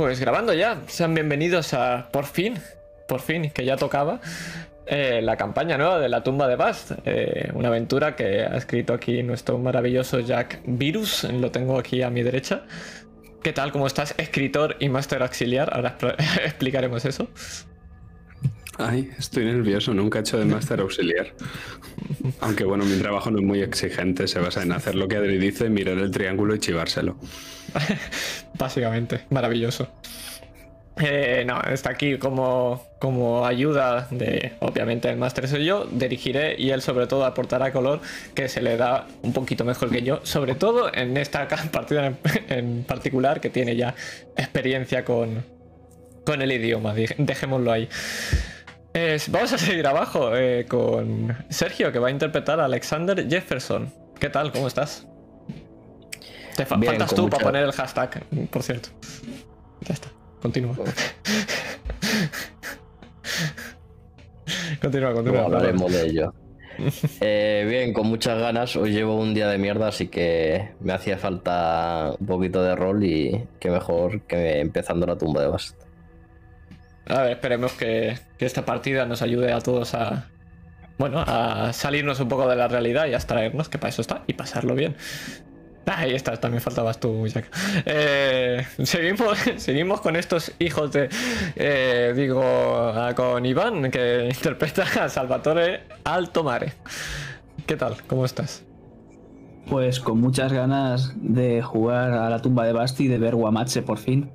Pues grabando ya, sean bienvenidos a por fin, por fin, que ya tocaba eh, la campaña nueva de la tumba de Bast, eh, una aventura que ha escrito aquí nuestro maravilloso Jack Virus, lo tengo aquí a mi derecha. ¿Qué tal? ¿Cómo estás? Escritor y máster auxiliar, ahora explicaremos eso. Ay, estoy nervioso, nunca he hecho de máster auxiliar. Aunque bueno, mi trabajo no es muy exigente, se basa en hacer lo que Adri dice, mirar el triángulo y chivárselo. Básicamente, maravilloso. Eh, no, está aquí como, como ayuda de, obviamente, el máster soy yo, dirigiré y él sobre todo aportará color que se le da un poquito mejor que yo, sobre todo en esta partida en, particular que tiene ya experiencia con, con el idioma, dejémoslo ahí vamos a seguir abajo eh, con Sergio, que va a interpretar a Alexander Jefferson. ¿Qué tal? ¿Cómo estás? Te faltas tú para poner el hashtag, por cierto. Ya está, continúa. continúa, continúa. hablaremos de ello. Eh, bien, con muchas ganas. Hoy llevo un día de mierda, así que me hacía falta un poquito de rol y qué mejor que empezando la tumba de Bast. A ver, esperemos que, esta partida nos ayude a todos a. Bueno, a salirnos un poco de la realidad y a extraernos, que para eso está, y pasarlo bien. Ahí estás, también faltabas tú, Jack. Eh, seguimos, con estos hijos de. Eh, digo, con Iván, que interpreta a Salvatore Altomare. ¿Qué tal? ¿Cómo estás? Pues con muchas ganas de jugar a la tumba de Basti y de ver Guamache por fin.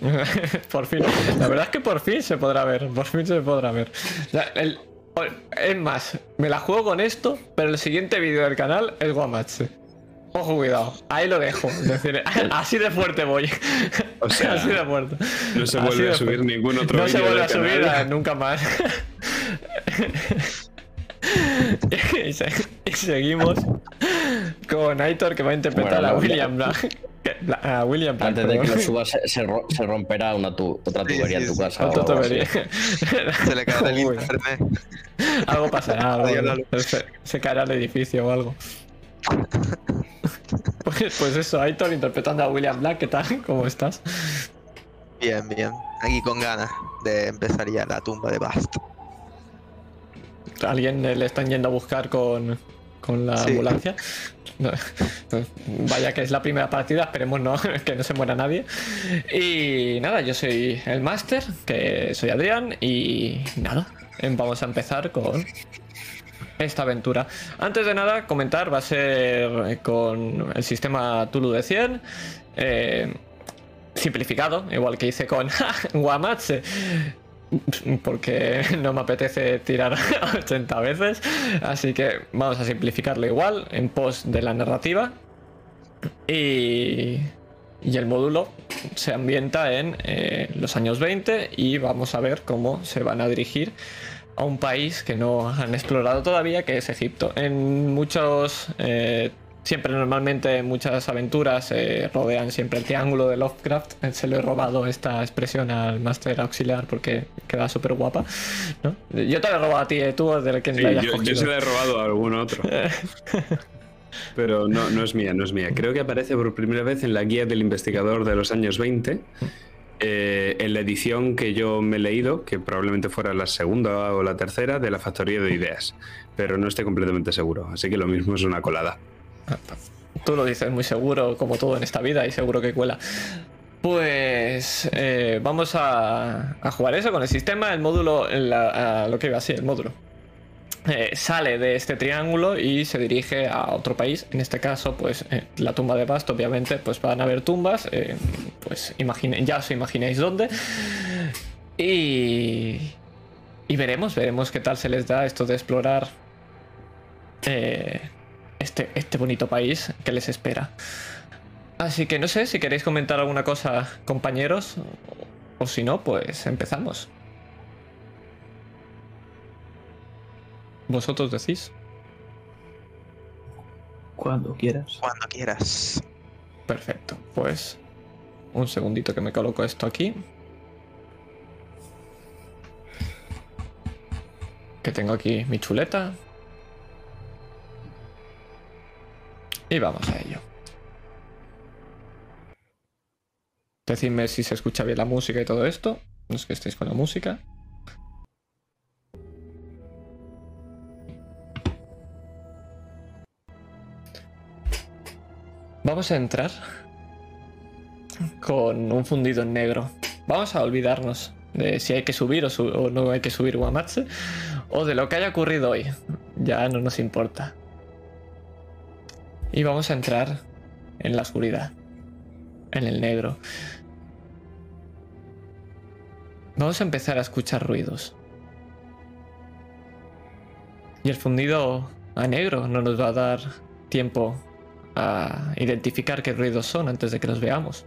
por fin. La verdad es que por fin se podrá ver. Por fin se podrá ver. es más, me la juego con esto, pero el siguiente vídeo del canal es Guamache. Ojo, cuidado. Ahí lo dejo. decir, así de fuerte voy. O sea, así de fuerte. No se vuelve a subir ningún otro vídeo. No se vuelve a subir nunca más. y, seguimos con Aitor que va a interpretar a William Black. A William Antes de que lo subas, se, romperá una otra tubería en tu casa. Otra tubería. Se le caerá el internet. Algo pasará, algo, se, se, caerá el edificio o algo. Pues, pues eso, Aitor interpretando a William Black, ¿qué tal? ¿Cómo estás? Bien, bien. Aquí con ganas de empezar ya la tumba de Bast. ¿Alguien le están yendo a buscar con, con la ambulancia? vaya que es la primera partida, esperemos no, que no se muera nadie. Y nada, yo soy el máster, que soy Adrián, y nada, vamos a empezar con esta aventura. Antes de nada, comentar, va a ser con el sistema Tulu de 100. Eh, simplificado, igual que hice con Guamatse porque no me apetece tirar 80 veces, así que vamos a simplificarlo igual en pos de la narrativa y, y el módulo se ambienta en eh, los años 20 y vamos a ver cómo se van a dirigir a un país que no han explorado todavía, que es Egipto. En muchos eh, Siempre normalmente muchas aventuras eh, rodean siempre el triángulo de Lovecraft. Eh, se le he robado esta expresión al máster auxiliar porque queda súper guapa. ¿no? Yo te la he robado a ti, ¿eh? tú del que sí, yo, yo, se la he robado a algún otro. Pero no, no es mía, no es mía. Creo que aparece por primera vez en la guía del investigador de los años 20. en la edición que yo me he leído, que probablemente fuera la segunda o la tercera, de la Factoría de Ideas, pero no estoy completamente seguro, así que lo mismo es una colada. Tú lo dices muy seguro, como todo en esta vida, y seguro que cuela. Pues eh, vamos a, jugar eso con el sistema, el módulo, lo que iba así, el módulo. Eh, sale de este triángulo y se dirige a otro país. En este caso, pues eh, la tumba de Bast, obviamente, pues van a haber tumbas. pues imagine, ya os imagináis dónde. Y, y veremos, veremos qué tal se les da esto de explorar este, este bonito país que les espera. Así que no sé si queréis comentar alguna cosa, compañeros, o si no, pues empezamos. ¿Vosotros decís? Cuando quieras. Cuando quieras. Perfecto, pues un segundito que me coloco esto aquí. Que tengo aquí mi chuleta. Y vamos a ello. Decidme si se escucha bien la música y todo esto. No es que estéis con la música. Vamos a entrar con un fundido en negro. Vamos a olvidarnos de si hay que subir o, o no hay que subir Guamatse o de lo que haya ocurrido hoy. Ya no nos importa. Y vamos a entrar en la oscuridad, en el negro. Vamos a empezar a escuchar ruidos. Y el fundido a negro no nos va a dar tiempo a identificar qué ruidos son antes de que los veamos.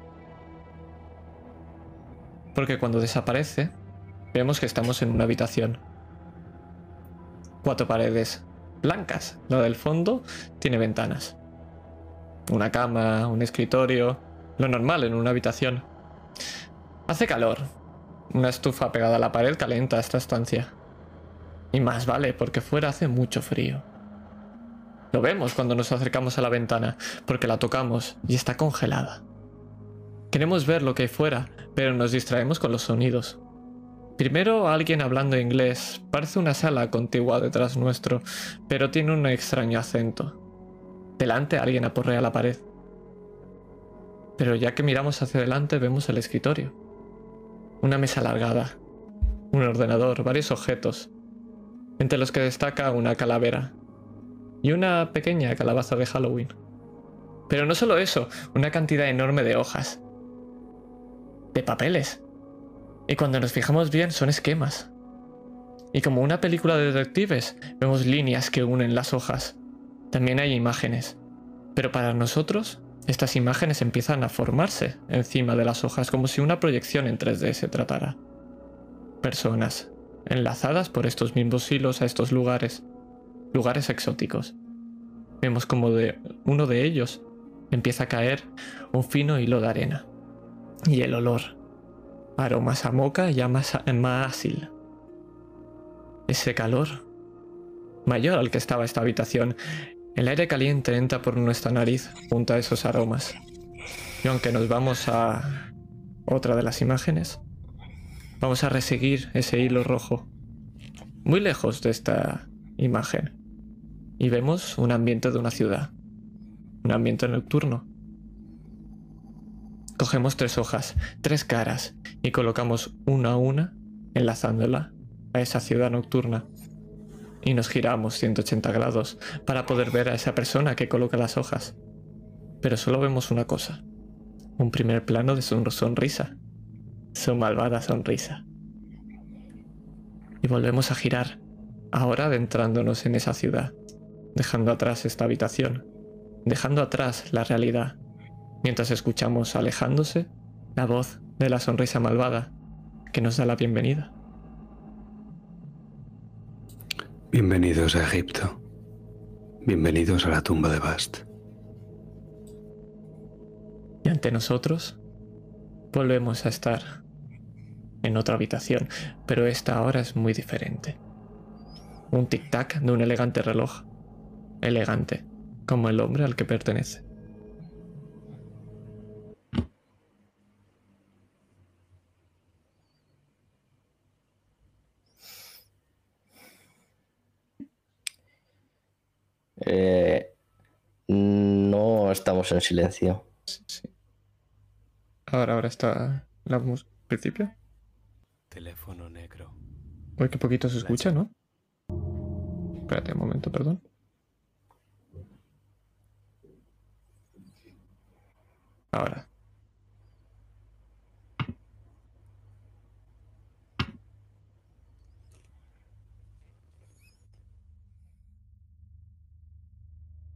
Porque cuando desaparece, vemos que estamos en una habitación. Cuatro paredes blancas. La del fondo tiene ventanas. Una cama, un escritorio. Lo normal en una habitación. Hace calor. Una estufa pegada a la pared calienta esta estancia. Y más vale, porque fuera hace mucho frío. Lo vemos cuando nos acercamos a la ventana, porque la tocamos y está congelada. Queremos ver lo que hay fuera, pero nos distraemos con los sonidos. Primero alguien hablando inglés. Parece una sala contigua detrás nuestro, pero tiene un extraño acento. Delante alguien aporrea la pared. Pero ya que miramos hacia adelante vemos el escritorio. Una mesa alargada. Un ordenador, varios objetos. Entre los que destaca una calavera. Y una pequeña calabaza de Halloween. Pero no solo eso, una cantidad enorme de hojas. De papeles. Y cuando nos fijamos bien son esquemas. Y como una película de detectives, vemos líneas que unen las hojas. También hay imágenes. Pero para nosotros, estas imágenes empiezan a formarse encima de las hojas como si una proyección en 3D se tratara. Personas, enlazadas por estos mismos hilos a estos lugares, lugares exóticos. Vemos como de uno de ellos empieza a caer un fino hilo de arena. Y el olor. Aromas a moca y a maasil. Ese calor. Mayor al que estaba esta habitación. El aire caliente entra por nuestra nariz junto a esos aromas. Y aunque nos vamos a otra de las imágenes, vamos a reseguir ese hilo rojo. Muy lejos de esta imagen. Y vemos un ambiente de una ciudad. Un ambiente nocturno. Cogemos tres hojas, tres caras, y colocamos una a una, enlazándola a esa ciudad nocturna. Y nos giramos 180 grados para poder ver a esa persona que coloca las hojas. Pero solo vemos una cosa. Un primer plano de su sonrisa. Su malvada sonrisa. Y volvemos a girar, ahora adentrándonos en esa ciudad, dejando atrás esta habitación, dejando atrás la realidad, mientras escuchamos alejándose la voz de la sonrisa malvada que nos da la bienvenida. Bienvenidos a Egipto. Bienvenidos a la tumba de Bast. Y ante nosotros volvemos a estar en otra habitación, pero esta ahora es muy diferente. Un tic-tac de un elegante reloj. Elegante, como el hombre al que pertenece. Eh, no estamos en silencio. Sí. Ahora, ahora está la música al principio. Teléfono negro. Uy, qué poquito se escucha, ¿no? Espérate un momento, perdón. Ahora.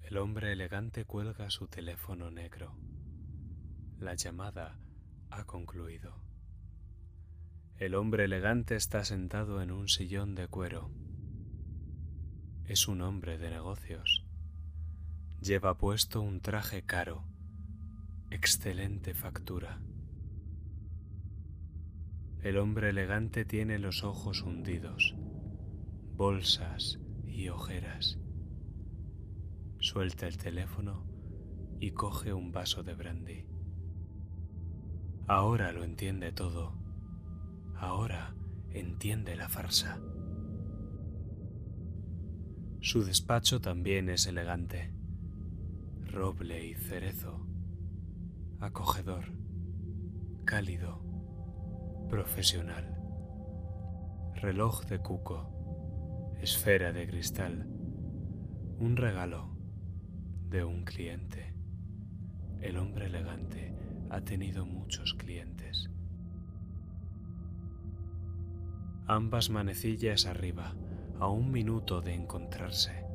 El hombre elegante cuelga su teléfono negro. La llamada ha concluido. El hombre elegante está sentado en un sillón de cuero. Es un hombre de negocios. Lleva puesto un traje caro, excelente factura. El hombre elegante tiene los ojos hundidos, bolsas y ojeras. Suelta el teléfono y coge un vaso de brandy. Ahora lo entiende todo. Ahora entiende la farsa. Su despacho también es elegante. Roble y cerezo. Acogedor. Cálido. Profesional. Reloj de cuco. Esfera de cristal. Un regalo de un cliente. El hombre elegante ha tenido muchos clientes. Ambas manecillas arriba, a un minuto de encontrarse.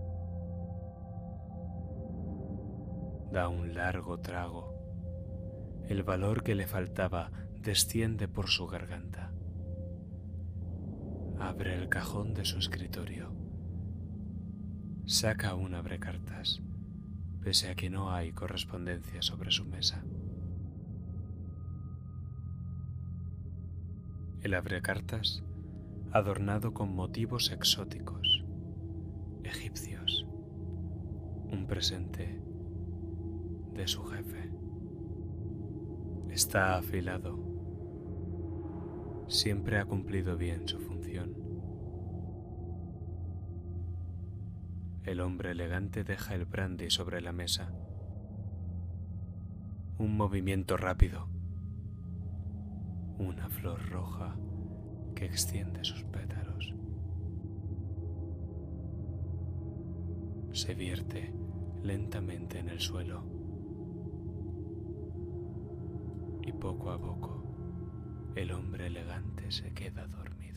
Da un largo trago. El valor que le faltaba desciende por su garganta. Abre el cajón de su escritorio. Saca un abrecartas, pese a que no hay correspondencia sobre su mesa. El abrecartas, adornado con motivos exóticos, egipcios, un presente de su jefe. Está afilado. Siempre ha cumplido bien su función. El hombre elegante deja el brandy sobre la mesa. Un movimiento rápido. Una flor roja que extiende sus pétalos. Se vierte lentamente en el suelo. Y poco a poco el hombre elegante se queda dormido.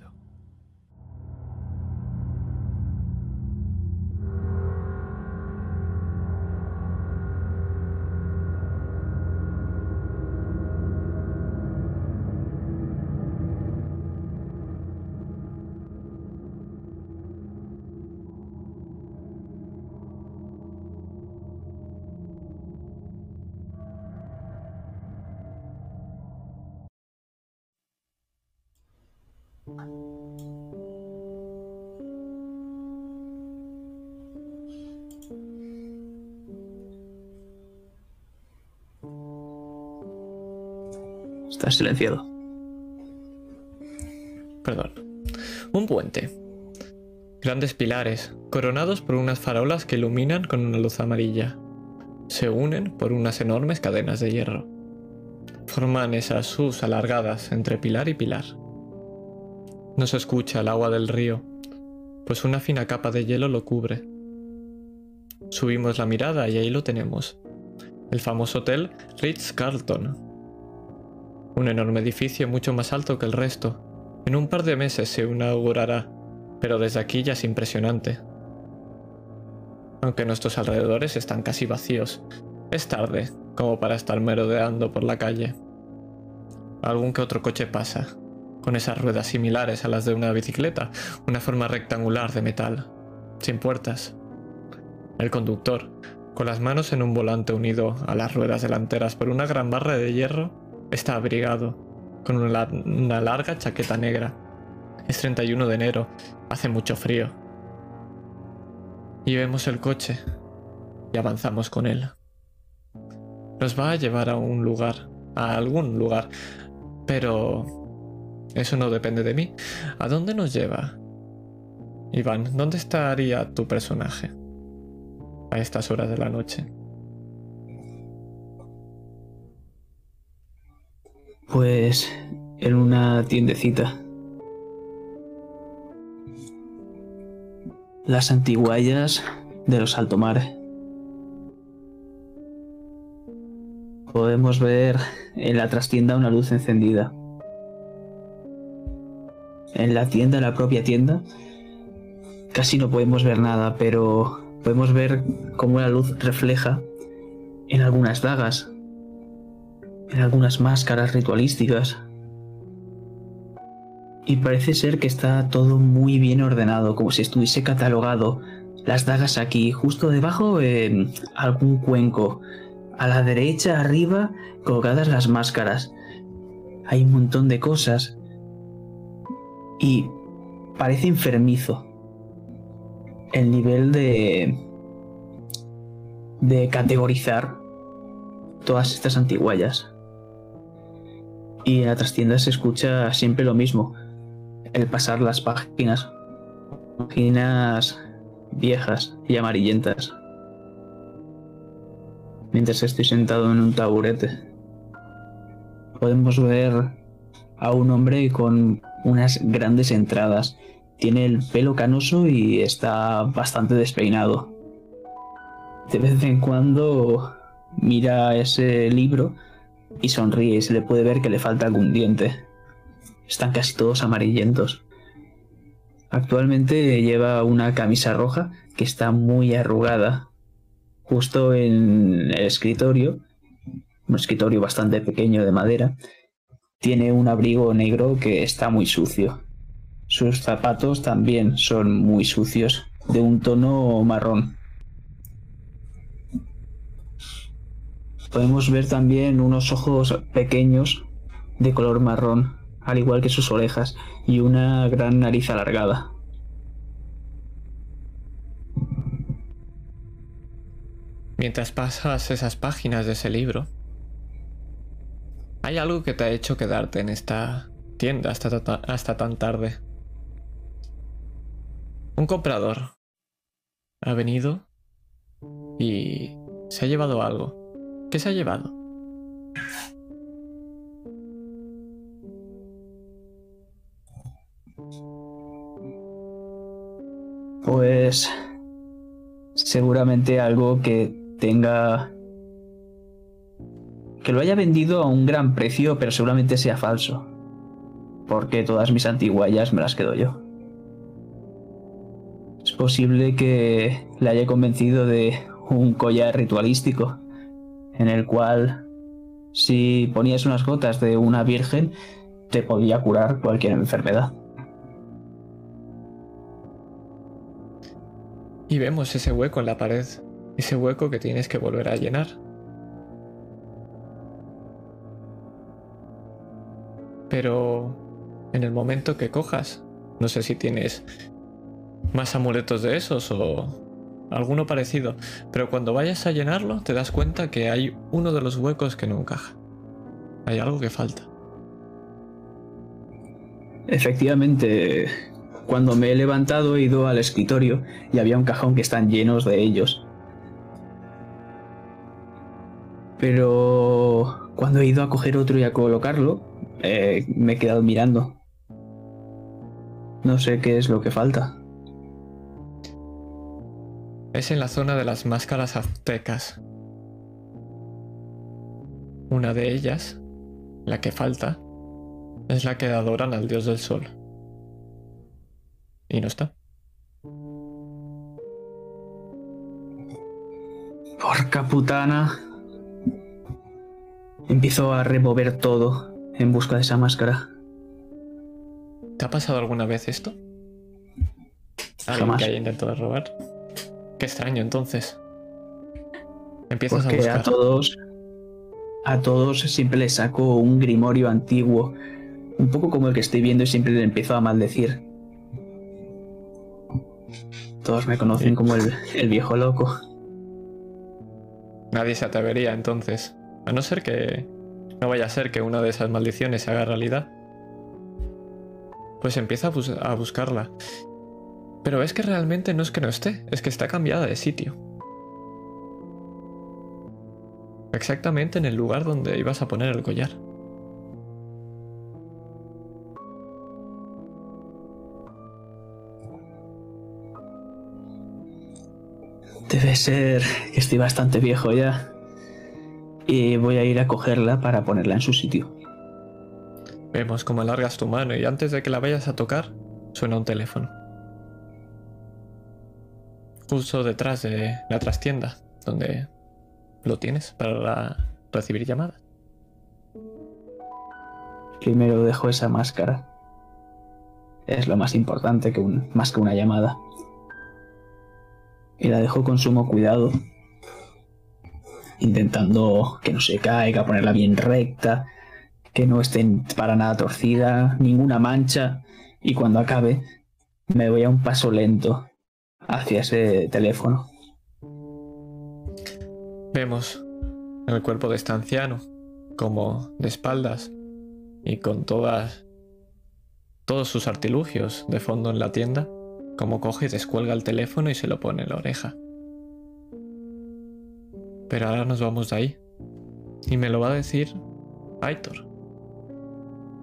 Silenciado. Perdón. Un puente. Grandes pilares, coronados por unas farolas que iluminan con una luz amarilla. Se unen por unas enormes cadenas de hierro. Forman esas sus alargadas entre pilar y pilar. No se escucha el agua del río, pues una fina capa de hielo lo cubre. Subimos la mirada y ahí lo tenemos. El famoso hotel Ritz Carlton. Un enorme edificio mucho más alto que el resto. En un par de meses se inaugurará, pero desde aquí ya es impresionante. Aunque nuestros alrededores están casi vacíos, es tarde como para estar merodeando por la calle. Algún que otro coche pasa, con esas ruedas similares a las de una bicicleta, una forma rectangular de metal, sin puertas. El conductor, con las manos en un volante unido a las ruedas delanteras por una gran barra de hierro, está abrigado, con una, larga chaqueta negra. Es 31 de enero, hace mucho frío. Y vemos el coche y avanzamos con él. Nos va a llevar a un lugar, a algún lugar, pero eso no depende de mí. ¿A dónde nos lleva? Iván, ¿dónde estaría tu personaje a estas horas de la noche? Pues en una tiendecita. Las antiguallas de los altomares. Podemos ver en la trastienda una luz encendida. En la tienda, en la propia tienda, casi no podemos ver nada, pero podemos ver cómo la luz refleja en algunas dagas, en algunas máscaras ritualísticas. Y parece ser que está todo muy bien ordenado, como si estuviese catalogado. Las dagas aquí, justo debajo, eh, algún cuenco. A la derecha, arriba, colocadas las máscaras. Hay un montón de cosas. Y parece enfermizo. El nivel de... de categorizar todas estas antiguallas. Y en la trastienda se escucha siempre lo mismo. El pasar las páginas. Páginas viejas y amarillentas. Mientras estoy sentado en un taburete. Podemos ver a un hombre con unas grandes entradas. Tiene el pelo canoso y está bastante despeinado. De vez en cuando mira ese libro y sonríe y se le puede ver que le falta algún diente. Están casi todos amarillentos. Actualmente lleva una camisa roja que está muy arrugada. Justo en el escritorio, un escritorio bastante pequeño de madera, tiene un abrigo negro que está muy sucio. Sus zapatos también son muy sucios, de un tono marrón. Podemos ver también unos ojos pequeños de color marrón, al igual que sus orejas, y una gran nariz alargada. Mientras pasas esas páginas de ese libro, ¿hay algo que te ha hecho quedarte en esta tienda hasta, hasta tan tarde? Un comprador ha venido y se ha llevado algo. ¿Qué se ha llevado? Pues seguramente algo que tenga que lo haya vendido a un gran precio, pero seguramente sea falso. Porque todas mis antiguallas me las quedo yo. Es posible que le haya convencido de un collar ritualístico, en el cual si ponías unas gotas de una virgen, te podía curar cualquier enfermedad. Y vemos ese hueco en la pared, ese hueco que tienes que volver a llenar. Pero en el momento que cojas, no sé si tienes más amuletos de esos o alguno parecido, pero cuando vayas a llenarlo te das cuenta que hay uno de los huecos que no encaja. Hay algo que falta. Efectivamente, cuando me he levantado he ido al escritorio y había un cajón que están llenos de ellos. Pero cuando he ido a coger otro y a colocarlo, eh, me he quedado mirando. No sé qué es lo que falta. Es en la zona de las máscaras aztecas. Una de ellas, la que falta, es la que adoran al dios del sol. Y no está. Porca putana. Empiezo a remover todo en busca de esa máscara. ¿Te ha pasado alguna vez esto? ¿Alguien Jamás. que haya intentado robar? Qué extraño, entonces. Empiezas a Porque buscar. a todos, a todos siempre les saco un grimorio antiguo, un poco como el que estoy viendo y siempre le empiezo a maldecir. Todos me conocen Sí. como el, el viejo loco. Nadie se atrevería entonces. A no ser que. No vaya a ser que una de esas maldiciones se haga realidad. Pues empieza a, bus- a buscarla. Pero es que realmente no es que no esté, es que está cambiada de sitio. Exactamente en el lugar donde ibas a poner el collar. Debe ser que estoy bastante viejo ya. Y voy a ir a cogerla para ponerla en su sitio. Vemos cómo alargas tu mano y antes de que la vayas a tocar, suena un teléfono. Justo detrás de la trastienda, donde lo tienes para recibir llamadas. Primero dejo esa máscara. Es lo más importante que un, más que una llamada. Y la dejo con sumo cuidado. Intentando que no se caiga, ponerla bien recta, que no esté para nada torcida, ninguna mancha. Y cuando acabe, me voy a un paso lento hacia ese teléfono. Vemos el cuerpo de este anciano, como de espaldas, y con todas todos sus artilugios de fondo en la tienda, como coge y descuelga el teléfono y se lo pone en la oreja. Pero ahora nos vamos de ahí. Y me lo va a decir Aitor.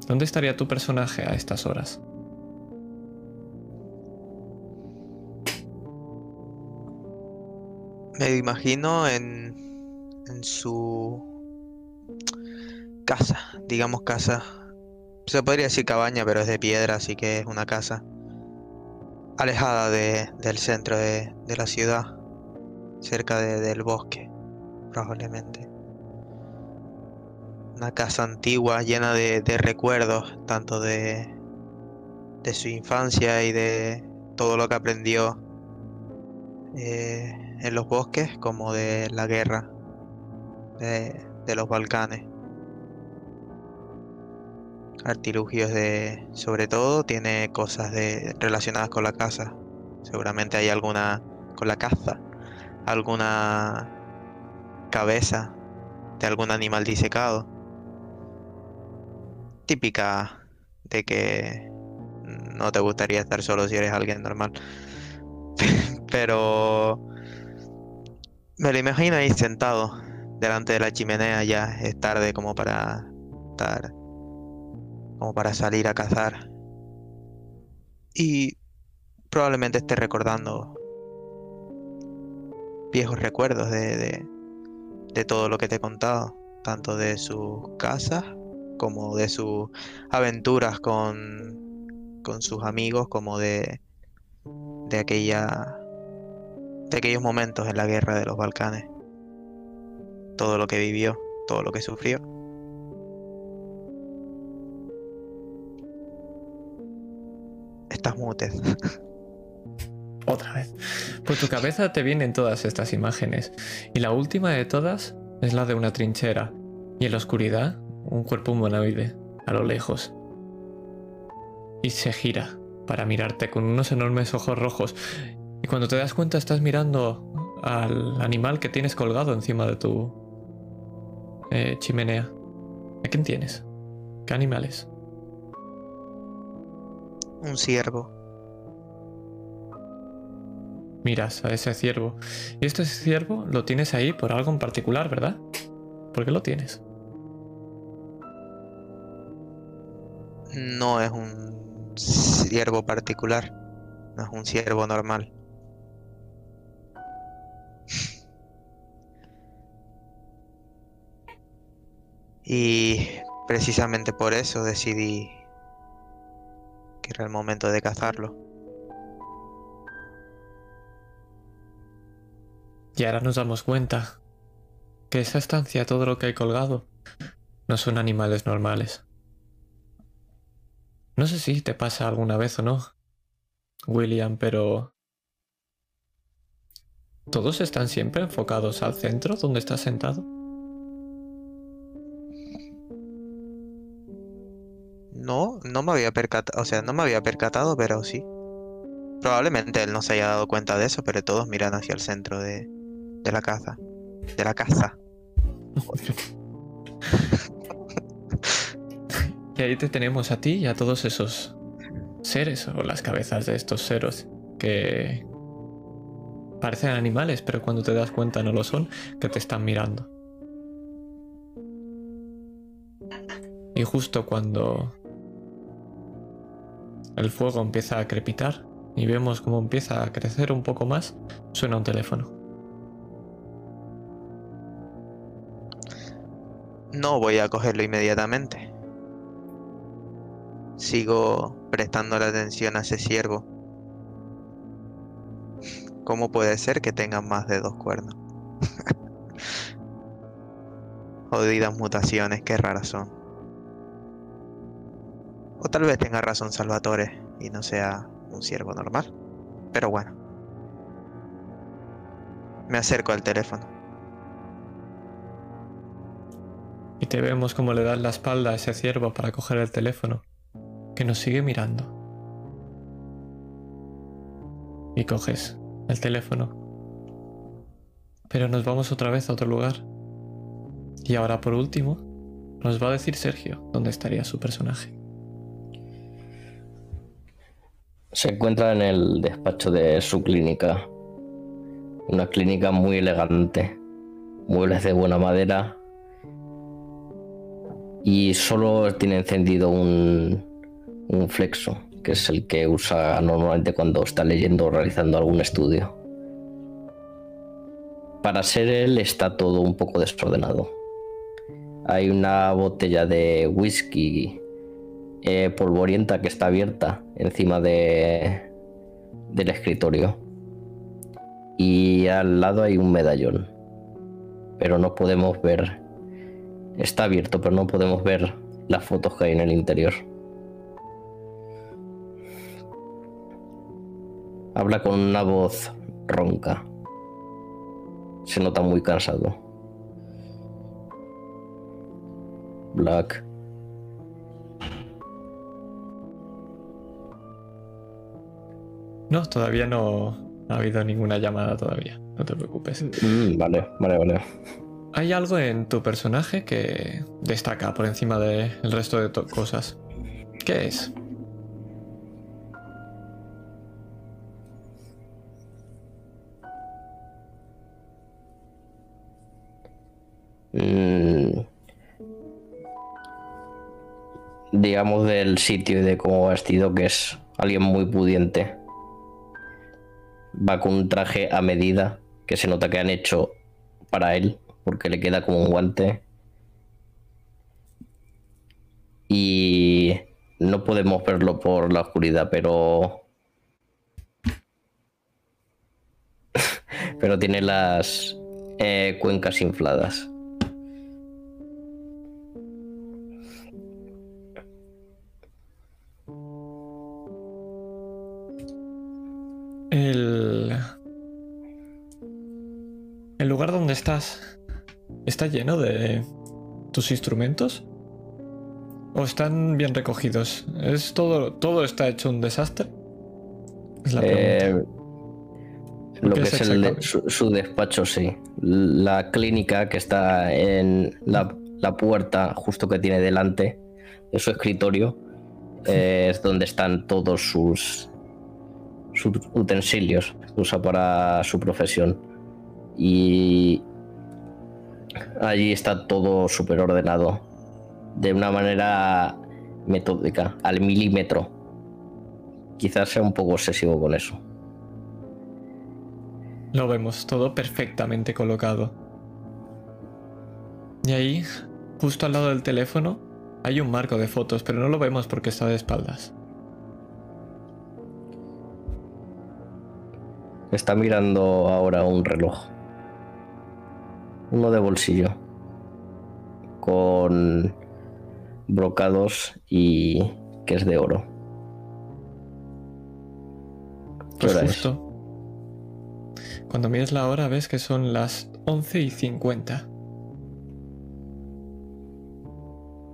¿Dónde estaría tu personaje a estas horas? Me imagino en, en su casa, digamos casa. Se podría decir cabaña, pero es de piedra, así que es una casa. Alejada de- del centro de, de la ciudad, cerca de- del bosque, probablemente. Una casa antigua llena de, recuerdos, tanto de, de su infancia y de todo lo que aprendió eh, en los bosques, como de la guerra de, los Balcanes. Artilugios de, sobre todo, tiene cosas de, relacionadas con la caza. Seguramente hay alguna con la caza, alguna cabeza de algún animal disecado. Típica de que no te gustaría estar solo si eres alguien normal. Pero me lo imagino ahí sentado delante de la chimenea ya es tarde como para estar como para salir a cazar. Y probablemente esté recordando viejos recuerdos de, de, todo lo que te he contado, tanto de sus casas como de sus aventuras con, con sus amigos, como de, de aquella de aquellos momentos en la guerra de los Balcanes. Todo lo que vivió, todo lo que sufrió. Estás mute. Otra vez. Por tu cabeza te vienen todas estas imágenes. Y la última de todas es la de una trinchera. Y en la oscuridad, un cuerpo humanoide, a lo lejos. Y se gira para mirarte con unos enormes ojos rojos. Y cuando te das cuenta estás mirando al animal que tienes colgado encima de tu eh, chimenea. ¿A quién tienes? ¿Qué animales? Un ciervo. Miras a ese ciervo. Y este ciervo lo tienes ahí por algo en particular, ¿verdad? ¿Por qué lo tienes? No es un ciervo particular. No es un ciervo normal. Y precisamente por eso decidí que era el momento de cazarlo. Y ahora nos damos cuenta que esa estancia, todo lo que hay colgado, no son animales normales. No sé si te pasa alguna vez o no, William, pero... ¿Todos están siempre enfocados al centro donde estás sentado? No, no me había percatado, o sea, no me había percatado, pero sí. Probablemente él no se haya dado cuenta de eso, pero todos miran hacia el centro de, de la casa. De la casa. Y ahí te tenemos a ti y a todos esos seres o las cabezas de estos seres que parecen animales, pero cuando te das cuenta no lo son, que te están mirando. Y justo cuando el fuego empieza a crepitar y vemos cómo empieza a crecer un poco más, suena un teléfono. No voy a cogerlo inmediatamente. Sigo prestando la atención a ese ciervo. ¿Cómo puede ser que tengan más de dos cuernos? Jodidas mutaciones, qué raras son. O tal vez tenga razón Salvatore y no sea un ciervo normal. Pero bueno. Me acerco al teléfono. Y te vemos como le das la espalda a ese ciervo para coger el teléfono, que nos sigue mirando. Y coges el teléfono. Pero nos vamos otra vez a otro lugar. Y ahora por último, Nos va a decir Sergio dónde estaría su personaje. Se encuentra en el despacho de su clínica. Una clínica muy elegante. Muebles de buena madera. Y solo tiene encendido un, flexo, que es el que usa normalmente cuando está leyendo o realizando algún estudio. Para ser él está todo un poco desordenado. Hay una botella de whisky eh, polvorienta que está abierta encima de, del escritorio. Y al lado hay un medallón. Pero no podemos ver. Está abierto, pero no podemos ver las fotos que hay en el interior. Habla con una voz ronca. Se nota muy cansado. Black. No, todavía no ha habido ninguna llamada todavía. No te preocupes. Mm, vale, vale, vale. Hay algo en tu personaje que destaca por encima del resto de cosas. ¿Qué es? Mm, digamos del sitio y de cómo vestido, que es alguien muy pudiente. Va con un traje a medida que se nota que han hecho para él, porque le queda como un guante. Y no podemos verlo por la oscuridad, pero. pero tiene las eh, cuencas infladas. El... El lugar donde estás está lleno de tus instrumentos o están bien recogidos. Es todo todo está hecho un desastre. Es la pregunta. Eh, lo ¿Qué que es es el de- exactamente? su, su despacho, sí. La clínica que está en la, la puerta justo que tiene delante de su escritorio eh, es donde están todos sus, sus utensilios usa para su profesión. Y allí está todo súper ordenado de una manera metódica, al milímetro. Quizás sea un poco obsesivo con eso. Lo vemos todo perfectamente colocado. Y ahí, justo al lado del teléfono, hay un marco de fotos, pero no lo vemos porque está de espaldas. Está mirando ahora un reloj. Uno de bolsillo. Con brocados y que es de oro. ¿Qué Pues es? justo. Cuando mires la hora ves que son las 11 y 50.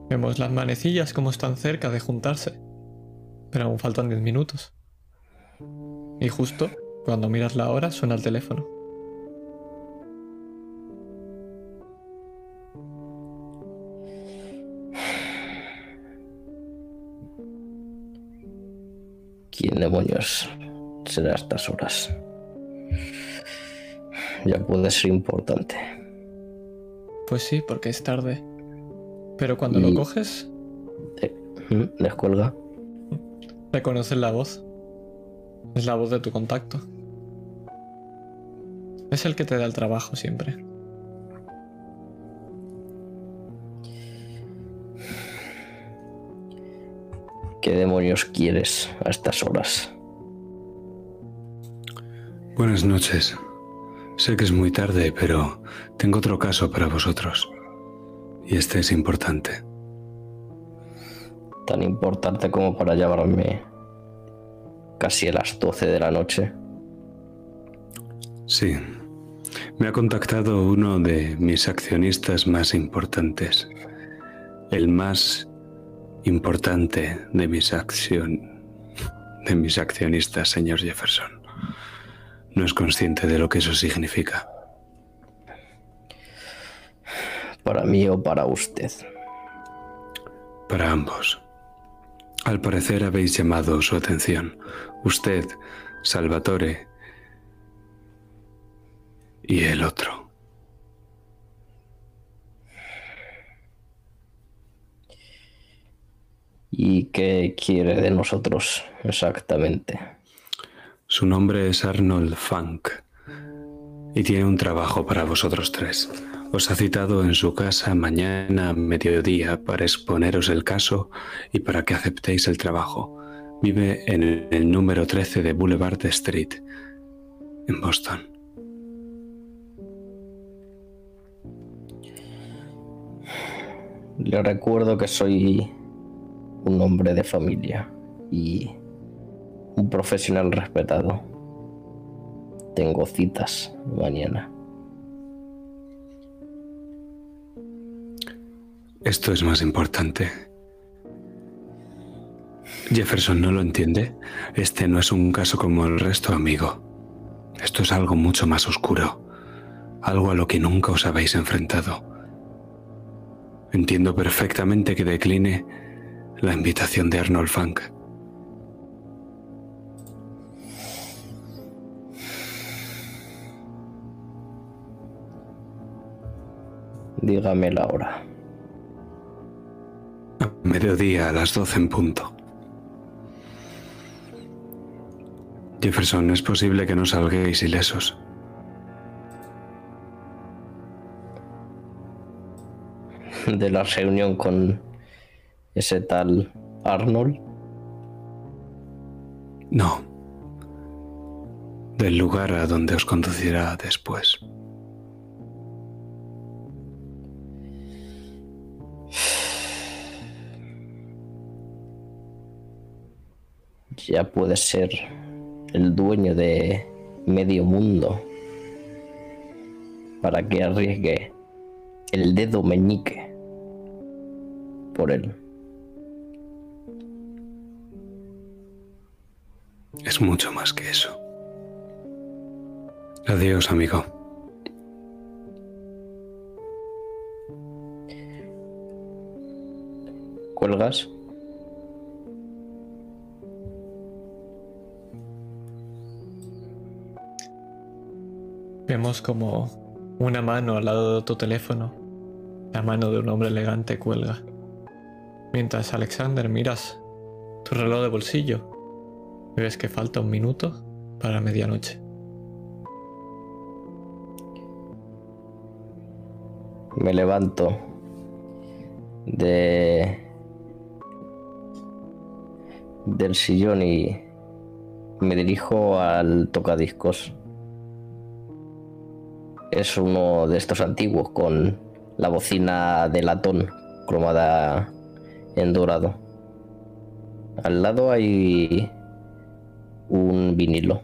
Vemos las manecillas como están cerca de juntarse. Pero aún faltan 10 minutos. Y justo cuando miras la hora suena el teléfono. ¿Quién demonios será a estas horas? Ya puede ser importante. Pues sí, porque es tarde. Pero cuando Y- lo coges, ¿mm? ¿Descuelga? reconoces la voz. Es la voz de tu contacto. Es el que te da el trabajo siempre. ¿Qué demonios quieres a estas horas? Buenas noches. Sé que es muy tarde, pero tengo otro caso para vosotros. Y este es importante. Tan importante como para llamarme casi a las 12 de la noche. Sí. Me ha contactado uno de mis accionistas más importantes. El más importante de mis acción de mis accionistas, señor Jefferson. No es consciente de lo que eso significa. Para mí o para usted. Para ambos. Al parecer habéis llamado su atención. Usted, Salvatore y el otro. ¿Y qué quiere de nosotros exactamente? Su nombre es Arnold Funk y tiene un trabajo para vosotros tres. Os ha citado en su casa mañana a mediodía para exponeros el caso y para que aceptéis el trabajo. Vive en el número 13 de Boulevard Street, en Boston. Le recuerdo que soy un hombre de familia y un profesional respetado. Tengo citas mañana. Esto es más importante. Jefferson no lo entiende. Este no es un caso como el resto, amigo. Esto es algo mucho más oscuro. Algo a lo que nunca os habéis enfrentado. Entiendo perfectamente que decline la invitación de Arnold Funk. Dígame la hora. A mediodía a las 12 en punto. Jefferson, es posible que no salgáis ilesos. De la reunión con ese tal Arnold. No. Del lugar a donde os conducirá después. Ya puede ser el dueño de medio mundo para que arriesgue el dedo meñique por él. Es mucho más que eso. Adiós, amigo. ¿Cuelgas? Vemos como una mano al lado de tu teléfono, la mano de un hombre elegante cuelga. Mientras Alexander miras tu reloj de bolsillo ves que falta un minuto para medianoche. Me levanto de del sillón y me dirijo al tocadiscos. Es uno de estos antiguos con la bocina de latón cromada en dorado. Al lado hay un vinilo.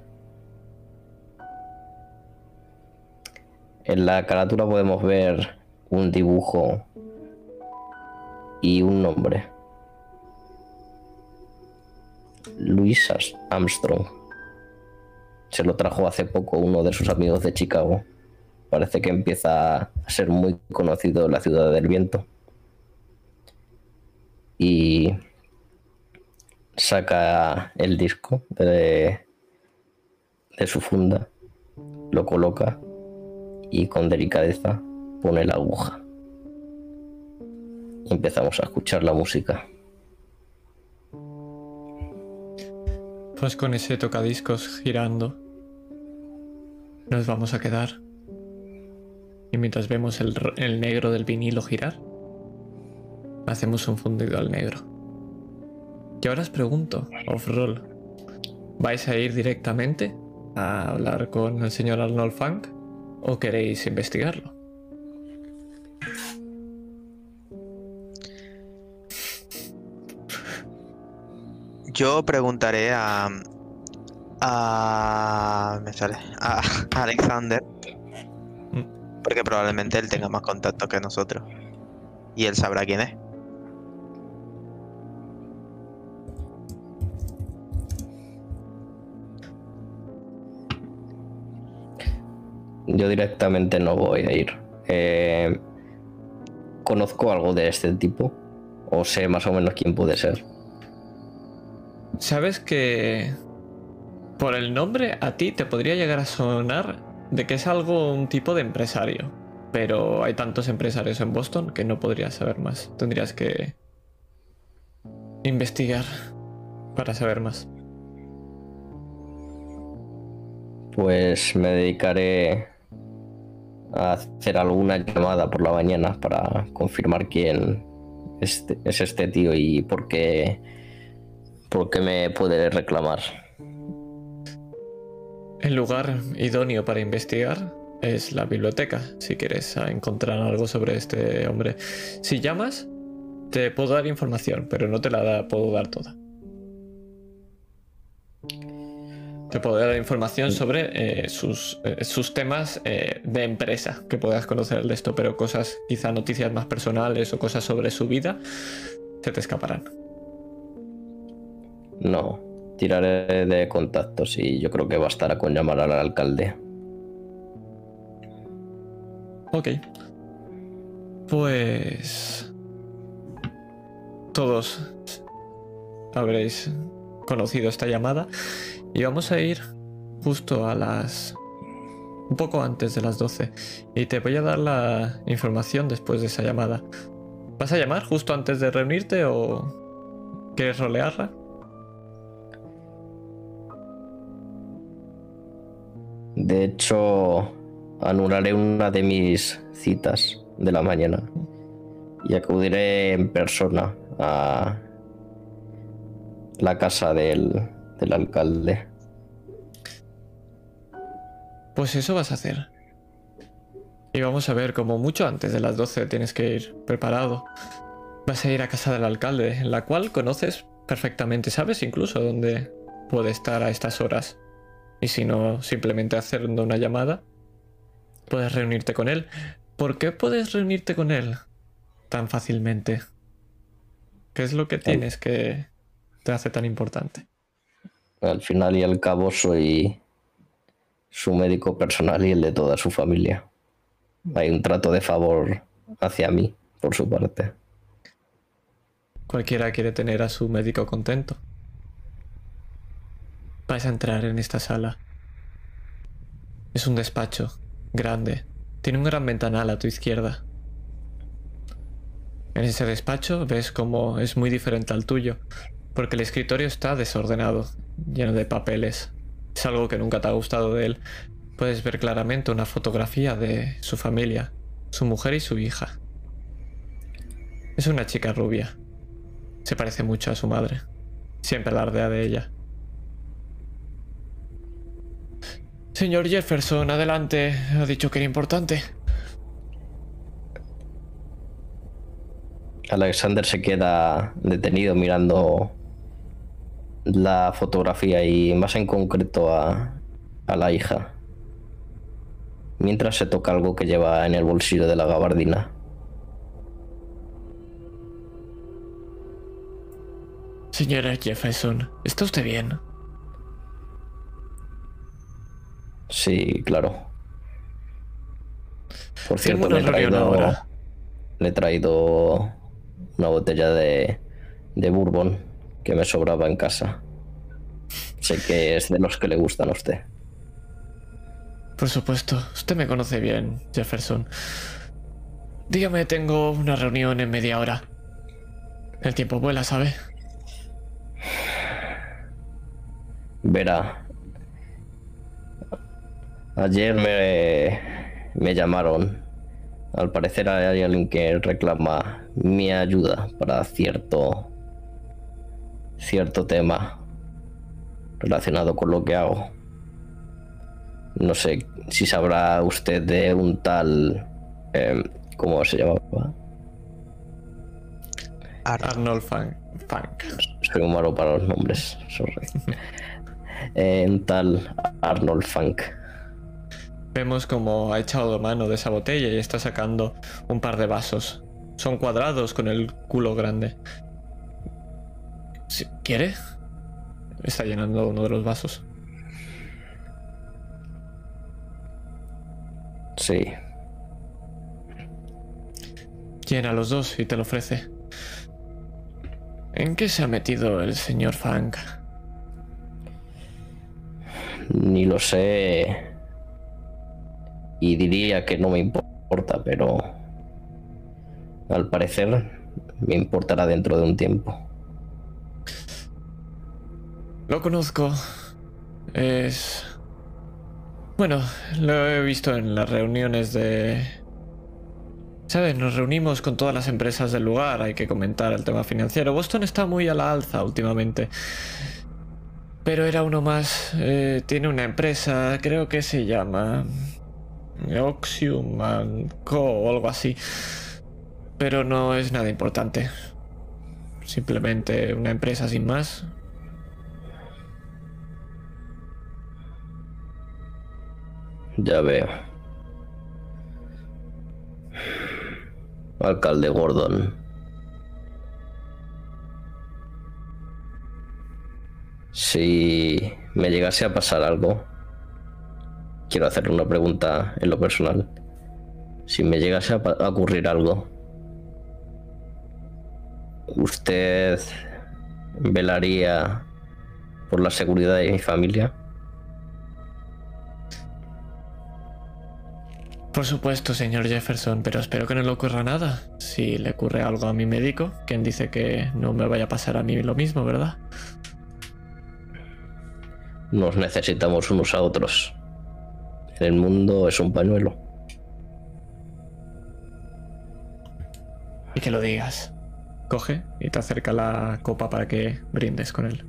En la carátula podemos ver un dibujo y un nombre. Luis Armstrong. Se lo trajo hace poco uno de sus amigos de Chicago. Parece que empieza a ser muy conocido la ciudad del viento. Y saca el disco de, de su funda, lo coloca y con delicadeza pone la aguja. Y empezamos a escuchar la música. Pues con ese tocadiscos girando, nos vamos a quedar. Y mientras vemos el, ro- el negro del vinilo girar, hacemos un fundido al negro. Y ahora os pregunto, off-roll, ¿vais a ir directamente a hablar con el señor Arnold Funk o queréis investigarlo? Yo preguntaré a. a. me sale. a Alexander. Porque probablemente él tenga más contacto que nosotros. Y él sabrá quién es. Yo directamente no voy a ir. Eh, conozco algo de este tipo o sé más o menos quién puede ser. Sabes que por el nombre a ti te podría llegar a sonar de que es algo un tipo de empresario. Pero hay tantos empresarios en Boston que no podrías saber más. Tendrías que investigar para saber más. Pues me dedicaré a hacer alguna llamada por la mañana para confirmar quién este- es este tío y por qué, por qué me puede reclamar. El lugar idóneo para investigar es la biblioteca, si quieres encontrar algo sobre este hombre. Si llamas, te puedo dar información, pero no te la puedo dar toda. Te puedo dar información sobre eh, sus, eh, sus temas eh, de empresa, que puedas conocer de esto, pero cosas, quizá noticias más personales o cosas sobre su vida, se te escaparán. No, tiraré de contactos y yo creo que bastará con llamar al alcalde. Ok. Pues... Todos habréis conocido esta llamada y vamos a ir justo a las... un poco antes de las 12 y te voy a dar la información después de esa llamada. ¿Vas a llamar justo antes de reunirte o quieres rolearla? De hecho, anularé una de mis citas de la mañana y acudiré en persona a la casa del, del alcalde. Pues eso vas a hacer. Y vamos a ver, como mucho antes de las 12 tienes que ir preparado. Vas a ir a casa del alcalde, en la cual conoces perfectamente, sabes incluso dónde puede estar a estas horas. Y si no, simplemente haciendo una llamada, puedes reunirte con él. ¿Por qué puedes reunirte con él tan fácilmente? ¿Qué es lo que tienes que te hace tan importante? Al final y al cabo soy su médico personal y el de toda su familia. Hay un trato de favor hacia mí, por su parte. Cualquiera quiere tener a su médico contento. Vais a entrar en esta sala. Es un despacho grande. Tiene un gran ventanal a tu izquierda. En ese despacho ves como es muy diferente al tuyo, porque el escritorio está desordenado, lleno de papeles. Es algo que nunca te ha gustado de él. Puedes ver claramente una fotografía de su familia, su mujer y su hija. Es una chica rubia. Se parece mucho a su madre. Siempre alardea de ella. Señor Jefferson, adelante. Ha dicho que era importante. Alexander se queda detenido mirando la fotografía y más en concreto a, a la hija. Mientras se toca algo que lleva en el bolsillo de la gabardina. Señora Jefferson, ¿está usted bien? Sí, claro. Por cierto, le he traído, ahora. le he traído una botella de, de bourbon que me sobraba en casa. Sé que es de los que le gustan a usted. Por supuesto, usted me conoce bien, Jefferson. Dígame, tengo una reunión en media hora. El tiempo vuela, ¿sabe? Verá. Ayer me, me llamaron. Al parecer hay alguien que reclama mi ayuda para cierto cierto tema relacionado con lo que hago. No sé si sabrá usted de un tal em, ¿cómo se llamaba? Ar- Arnold Funk. Funk. Soy un malo para los nombres, sorry. Eh, un tal Arnold Funk. Vemos como ha echado mano de esa botella y está sacando un par de vasos. Son cuadrados con el culo grande. ¿Quiere? Está llenando uno de los vasos. Sí, Llena los dos y te lo ofrece. ¿En qué se ha metido el señor Funk? Ni lo sé. Y diría que no me importa, pero al parecer me importará dentro de un tiempo. Lo conozco. Es... Bueno, lo he visto en las reuniones de... ¿Sabes? Nos reunimos con todas las empresas del lugar, hay que comentar el tema financiero. Boston está muy a la alza últimamente. Pero era uno más. Eh, tiene una empresa, creo que se llama... Oxium Co. o algo así. Pero no es nada importante. Simplemente una empresa sin más. Ya veo. Alcalde Gordon. Si me llegase a pasar algo, quiero hacerle una pregunta en lo personal. Si me llegase a, ocurrir algo, ¿usted velaría por la seguridad de mi familia? Por supuesto, señor Jefferson, pero espero que no le ocurra nada. Si le ocurre algo a mi médico, quien dice que no me vaya a pasar a mí lo mismo, ¿verdad? Nos necesitamos unos a otros. El mundo es un pañuelo. Y que lo digas. Coge y te acerca la copa para que brindes con él.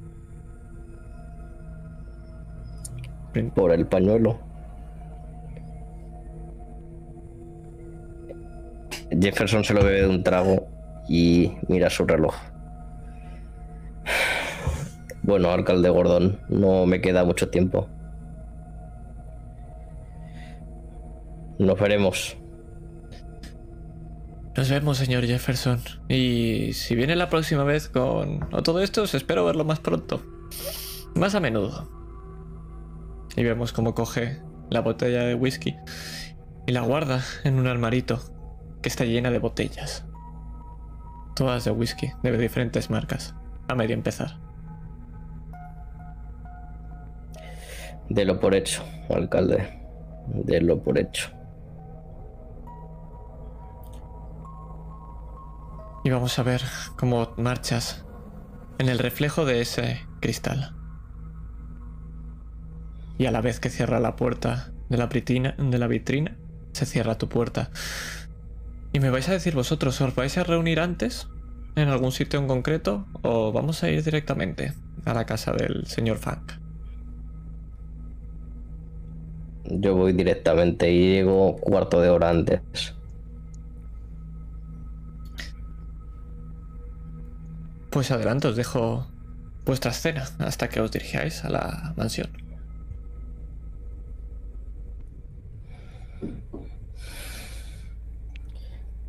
Por el pañuelo. Jefferson se lo bebe de un trago y mira su reloj. Bueno, alcalde Gordon, no me queda mucho tiempo. Nos veremos. Nos vemos, señor Jefferson. Y si viene la próxima vez con o todo esto, espero verlo más pronto. Más a menudo. Y vemos cómo coge la botella de whisky y la guarda en un armarito que está llena de botellas. Todas de whisky, de diferentes marcas. A medio empezar. De lo por hecho, alcalde. De lo por hecho. Y vamos a ver cómo marchas en el reflejo de ese cristal. Y a la vez que cierra la puerta de la, de la vitrina, se cierra tu puerta. ¿Y me vais a decir vosotros, os vais a reunir antes? ¿En algún sitio en concreto? ¿O vamos a ir directamente a la casa del señor Funk? Yo voy directamente y llego cuarto de hora antes. Pues adelante, os dejo vuestra escena hasta que os dirijáis a la mansión.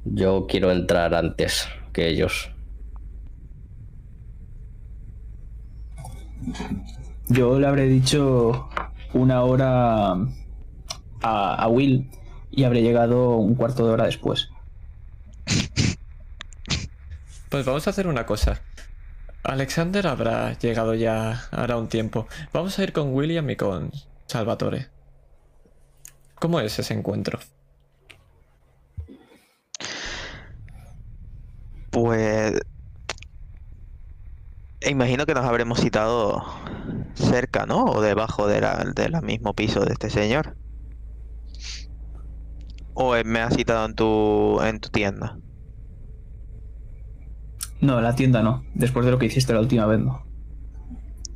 Yo quiero entrar antes que ellos. Yo le habré dicho una hora a, Will y habré llegado un cuarto de hora después. Pues vamos a hacer una cosa. Alexander habrá llegado ya hará un tiempo. Vamos a ir con William y con Salvatore. ¿Cómo es ese encuentro? Pues imagino que nos habremos citado cerca, ¿no? O debajo del de mismo piso de este señor. ¿O me has citado en tu, en tu tienda? No, la tienda no. Después de lo que hiciste la última vez, no.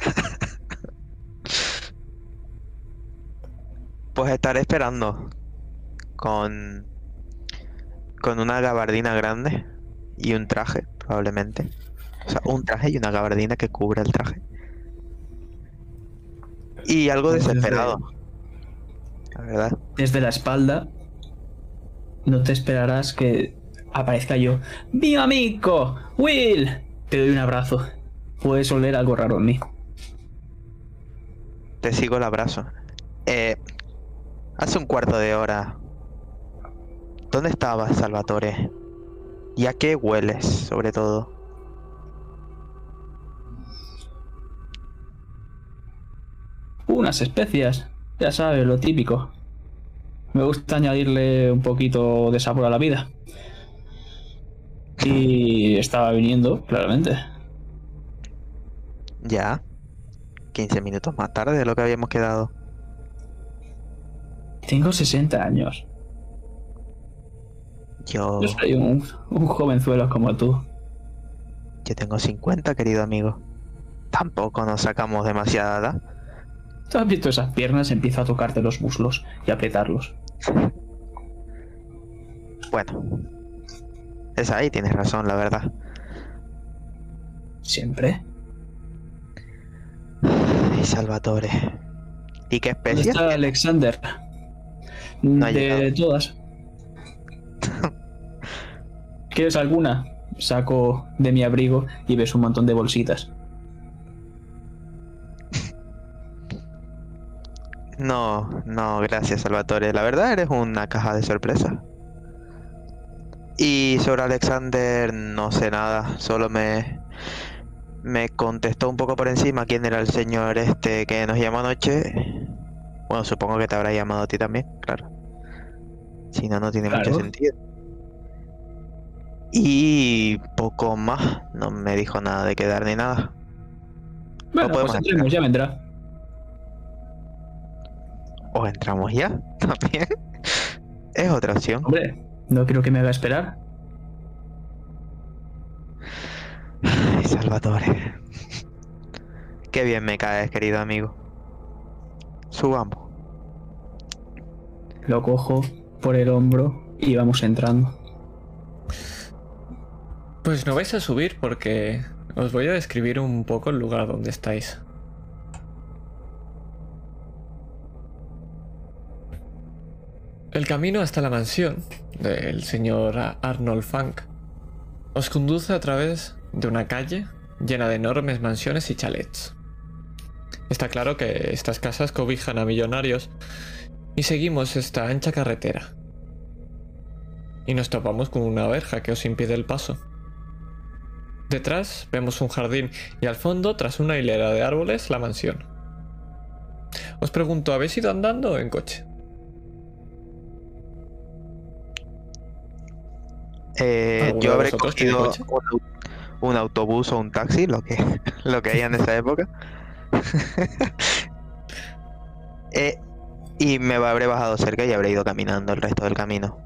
pues estaré esperando. Con. Con una gabardina grande y un traje, probablemente. O sea, un traje y una gabardina que cubra el traje. Y algo desesperado. La verdad. Desde la espalda, no te esperarás que aparezca yo. ¡Mi amigo! ¡Will! Te doy un abrazo. Puedes oler algo raro en mí. Te sigo el abrazo. Eh, hace un cuarto de hora. ¿Dónde estabas, Salvatore? ¿Y a qué hueles, sobre todo? Unas especias. Ya sabes, lo típico. Me gusta añadirle un poquito de sabor a la vida. Y estaba viniendo, claramente. Ya. 15 minutos más tarde de lo que habíamos quedado. Tengo 60 años. Yo, Yo soy un, un jovenzuelo como tú. yo tengo 50, querido amigo. Tampoco nos sacamos demasiada edad. ¿Tú has visto esas piernas? Empieza a tocarte los muslos y apretarlos. Bueno. Es ahí, tienes razón, la verdad. Siempre. Ay, Salvatore. ¿Y qué ¿Dónde especie? está Alexander? No de llegado. todas. ¿Quieres alguna? Saco de mi abrigo y ves un montón de bolsitas. No, no, gracias, Salvatore. La verdad eres una caja de sorpresas. Y sobre Alexander no sé nada, solo me me contestó un poco por encima quién era el señor este que nos llamó anoche. Bueno, supongo que te habrá llamado a ti también, claro. Si no, no tiene mucho sentido. Y poco más, no me dijo nada de quedar ni nada. Bueno, pues entremos, ya vendrá. ¿O entramos ya? También. Es otra opción. Hombre, no quiero que me haga esperar. Ay, Salvatore. Qué bien me caes, querido amigo. Subamos. Lo cojo por el hombro y vamos entrando. Pues no vais a subir porque os voy a describir un poco el lugar donde estáis. El camino hasta la mansión del señor Arnold Funk os conduce a través de una calle llena de enormes mansiones y chalets. Está claro que estas casas cobijan a millonarios y seguimos esta ancha carretera. Y nos topamos con una verja que os impide el paso. Detrás vemos un jardín y al fondo, tras una hilera de árboles, la mansión. Os pregunto, ¿habéis ido andando o en coche? Eh, ¿Alguno yo habré cogido un, au- un autobús o un taxi, lo que, lo que hay en esa época. Eh, y me habré bajado cerca y habré ido caminando el resto del camino.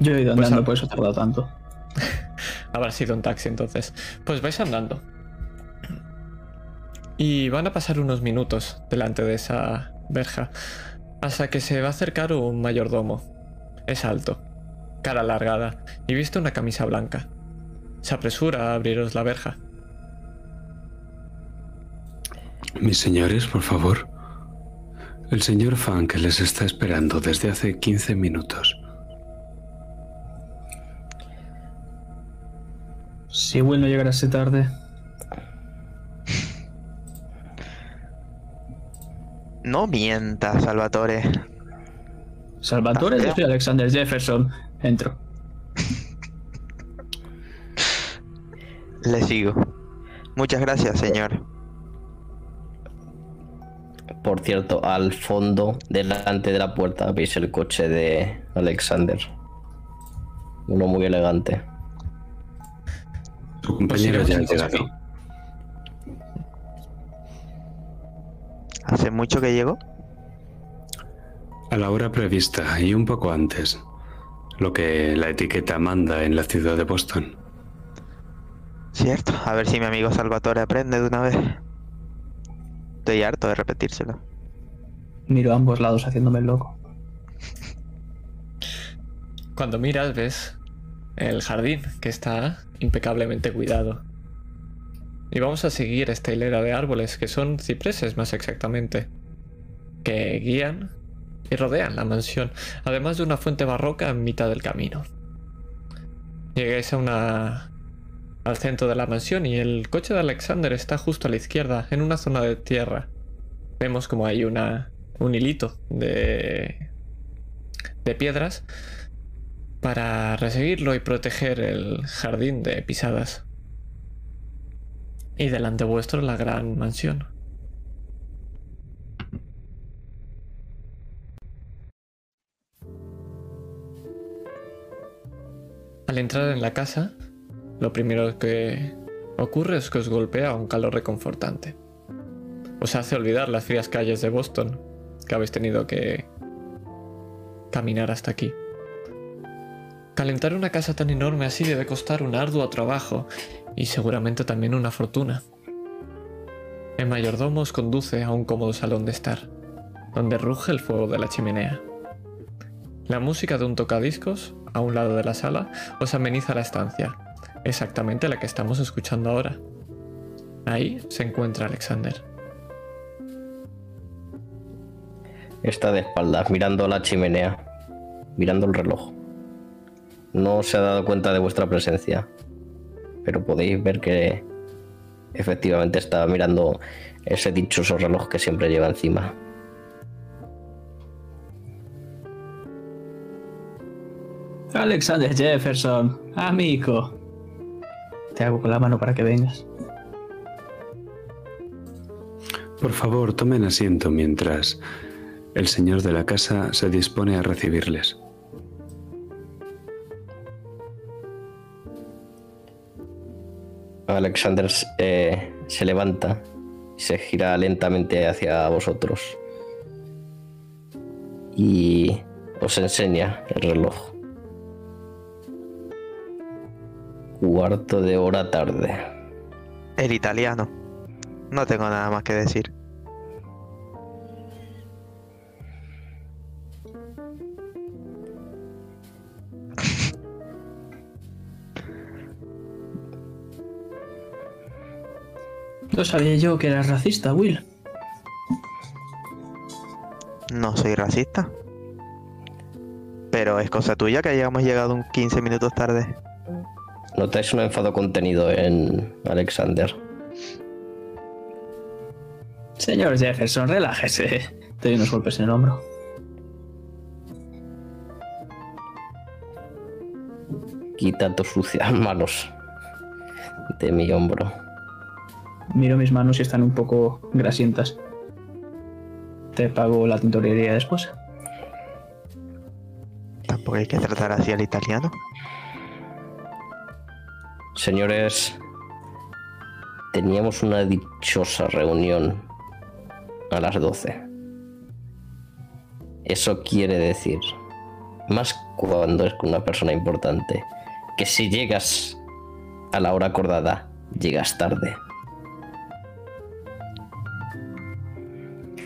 Yo he ido Pues andando, por eso he tardado tanto. Habrá sido un taxi entonces. Pues vais andando. Y van a pasar unos minutos delante de esa verja. Hasta que se va a acercar un mayordomo. Es alto, cara alargada y viste una camisa blanca. Se apresura a abriros la verja. Mis señores, por favor. El señor Funk les está esperando desde hace 15 minutos. Si Will no llegase tarde, No mientas, Salvatore. Salvatore, Ah, yo soy Alexander Jefferson. Entro. Le sigo. Muchas gracias, señor. Por cierto, al fondo, delante de la puerta, veis el coche de Alexander. Uno muy elegante. Su compañero Pues ya llegado. ¿Hace mucho que llegó? A la hora prevista y un poco antes. Lo que la etiqueta manda en la ciudad de Boston. Cierto. A ver si mi amigo Salvatore aprende de una vez. Estoy harto de repetírselo. Miro a ambos lados haciéndome el loco. Cuando miras ves el jardín que está impecablemente cuidado. Y vamos a seguir esta hilera de árboles que son cipreses más exactamente, que guían y rodean la mansión, además de una fuente barroca en mitad del camino. Llegáis a una al centro de la mansión y el coche de Alexander está justo a la izquierda, en una zona de tierra. Vemos como hay una un hilito de de piedras para reseguirlo y proteger el jardín de pisadas. Y delante vuestro la gran mansión. Al entrar en la casa, lo primero que ocurre es que os golpea un calor reconfortante. Os hace olvidar las frías calles de Boston que habéis tenido que caminar hasta aquí. Calentar una casa tan enorme así debe costar un arduo trabajo y seguramente también una fortuna. El mayordomo os conduce a un cómodo salón de estar, donde ruge el fuego de la chimenea. La música de un tocadiscos, a un lado de la sala, os ameniza la estancia, exactamente la que estamos escuchando ahora. Ahí se encuentra Alexander. Está de espaldas, mirando la chimenea, mirando el reloj. No se ha dado cuenta de vuestra presencia, pero podéis ver que efectivamente está mirando ese dichoso reloj que siempre lleva encima. Alexander Jefferson, amigo. Te hago con la mano para que vengas. Por favor, tomen asiento mientras el señor de la casa se dispone a recibirles. Alexander eh, se levanta y se gira lentamente hacia vosotros y os enseña el reloj. Cuarto de hora tarde. El italiano. No tengo nada más que decir. No sabía yo que eras racista, Will. No soy racista. Pero es cosa tuya que hayamos llegado un 15 minutos tarde. Notáis un enfado contenido en Alexander. Señor Jefferson, relájese. Te doy unos golpes en el hombro. Quita tus sucias manos de mi hombro. Miro mis manos y están un poco grasientas. Te pago la tintorería después. Tampoco hay que tratar así al italiano. Señores, teníamos una dichosa reunión a las 12. Eso quiere decir, más cuando es con una persona importante, que si llegas a la hora acordada, llegas tarde.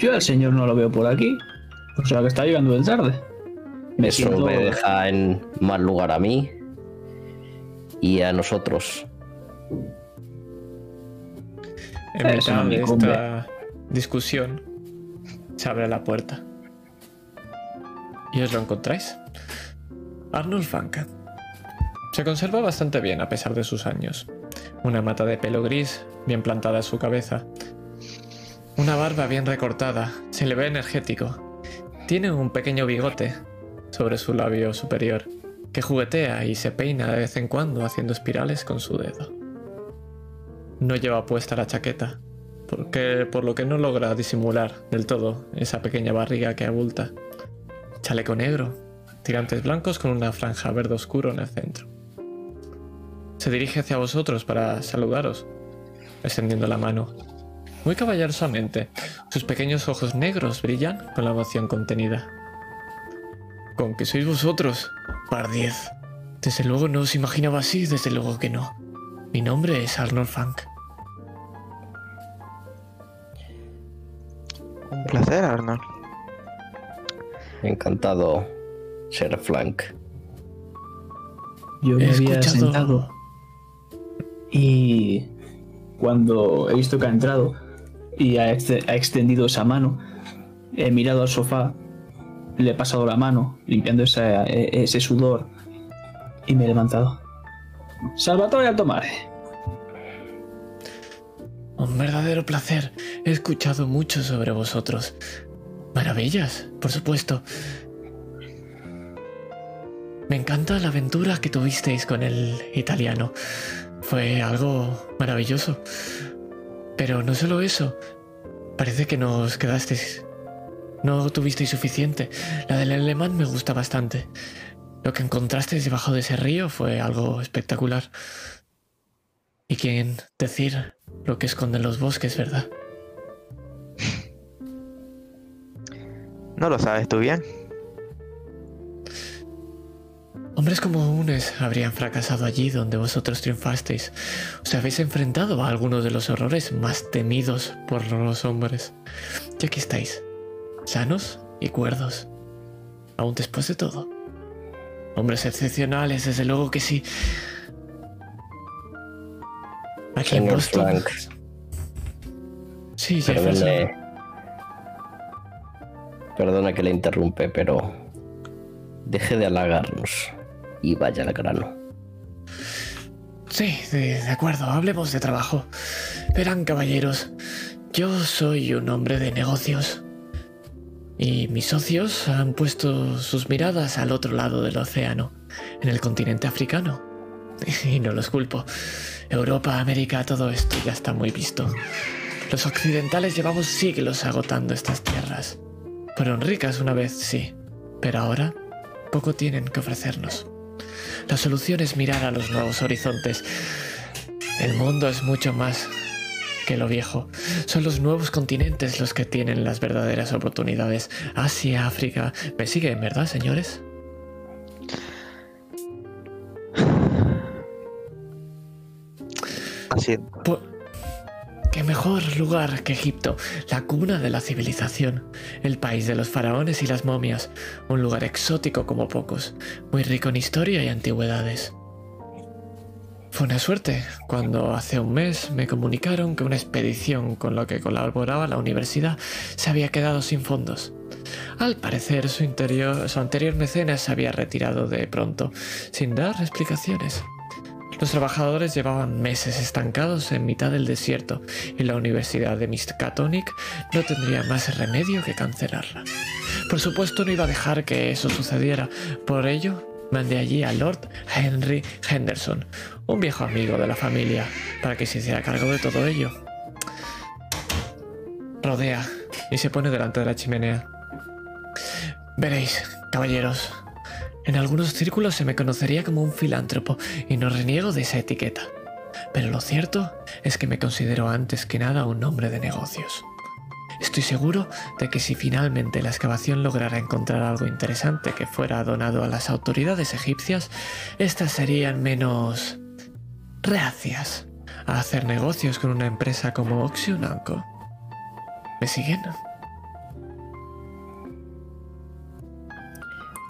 Yo al señor no lo veo por aquí. O sea que está llegando de tarde. Me Eso siento- me deja en mal lugar a mí y a nosotros. En mitad de esta discusión se abre la puerta. Y os lo encontráis. Arnold Fanka. Se conserva bastante bien a pesar de sus años. Una mata de pelo gris bien plantada en su cabeza. Una barba bien recortada. Se le ve energético. Tiene un pequeño bigote sobre su labio superior que juguetea y se peina de vez en cuando haciendo espirales con su dedo. No lleva puesta la chaqueta, porque, por lo que no logra disimular del todo esa pequeña barriga que abulta. Chaleco negro, tirantes blancos con una franja verde oscuro en el centro. Se dirige hacia vosotros para saludaros, extendiendo la mano. Muy caballerosamente, sus pequeños ojos negros brillan con la emoción contenida. ¿Con que sois vosotros? Par 10. Desde luego no os imaginaba así, desde luego que no. Mi nombre es Arnold Funk. Un placer, Arnold. Encantado, ser Flank. Yo me He había escuchado- sentado y cuando he visto que ha entrado y ha, ex- ha extendido esa mano, he mirado al sofá, le he pasado la mano limpiando e- ese sudor y me he levantado. Salvatore Alto Mare. Un verdadero placer. He escuchado mucho sobre vosotros. Maravillas, por supuesto. Me encanta la aventura que tuvisteis con el italiano. Fue algo maravilloso. Pero no solo eso. Parece que no os quedasteis. No tuvisteis suficiente. La del alemán me gusta bastante. Lo que encontrasteis debajo de ese río fue algo espectacular. Y quién decir lo que esconden los bosques, ¿verdad? ¿No lo sabes tú bien? Hombres como Unes habrían fracasado allí donde vosotros triunfasteis. Os habéis enfrentado a algunos de los horrores más temidos por los hombres. Y aquí estáis, sanos y cuerdos. Aún después de todo. Hombres excepcionales, desde luego que sí. Aquí en Boston. Frank, Sí, perdone, perdona que le interrumpe, pero deje de halagarnos y vaya al grano. Sí, de, de acuerdo, hablemos de trabajo. Verán, caballeros, yo soy un hombre de negocios. Y mis socios han puesto sus miradas al otro lado del océano, en el continente africano. Y no los culpo. Europa, América, todo esto ya está muy visto. Los occidentales llevamos siglos agotando estas tierras. Fueron ricas una vez, sí, pero ahora poco tienen que ofrecernos. La solución es mirar a los nuevos horizontes. El mundo es mucho más que lo viejo. Son los nuevos continentes los que tienen las verdaderas oportunidades. Asia, África. ¿Me siguen, verdad, señores? Así. Pu- ¿Qué mejor lugar que Egipto? La cuna de la civilización, el país de los faraones y las momias, un lugar exótico como pocos, muy rico en historia y antigüedades. Fue una suerte cuando hace un mes me comunicaron que una expedición con la que colaboraba la universidad se había quedado sin fondos. Al parecer su, interior- su anterior mecenas se había retirado de pronto, sin dar explicaciones. Los trabajadores llevaban meses estancados en mitad del desierto y la Universidad de Miskatonic no tendría más remedio que cancelarla. Por supuesto no iba a dejar que eso sucediera, por ello mandé allí a Lord Henry Henderson, un viejo amigo de la familia, para que se hiciera cargo de todo ello. Rodea y se pone delante de la chimenea. Veréis, caballeros, en algunos círculos se me conocería como un filántropo y no reniego de esa etiqueta. Pero lo cierto es que me considero antes que nada un hombre de negocios. Estoy seguro de que si finalmente la excavación lograra encontrar algo interesante que fuera donado a las autoridades egipcias, éstas serían menos reacias a hacer negocios con una empresa como Oxionanco. ¿Me siguen?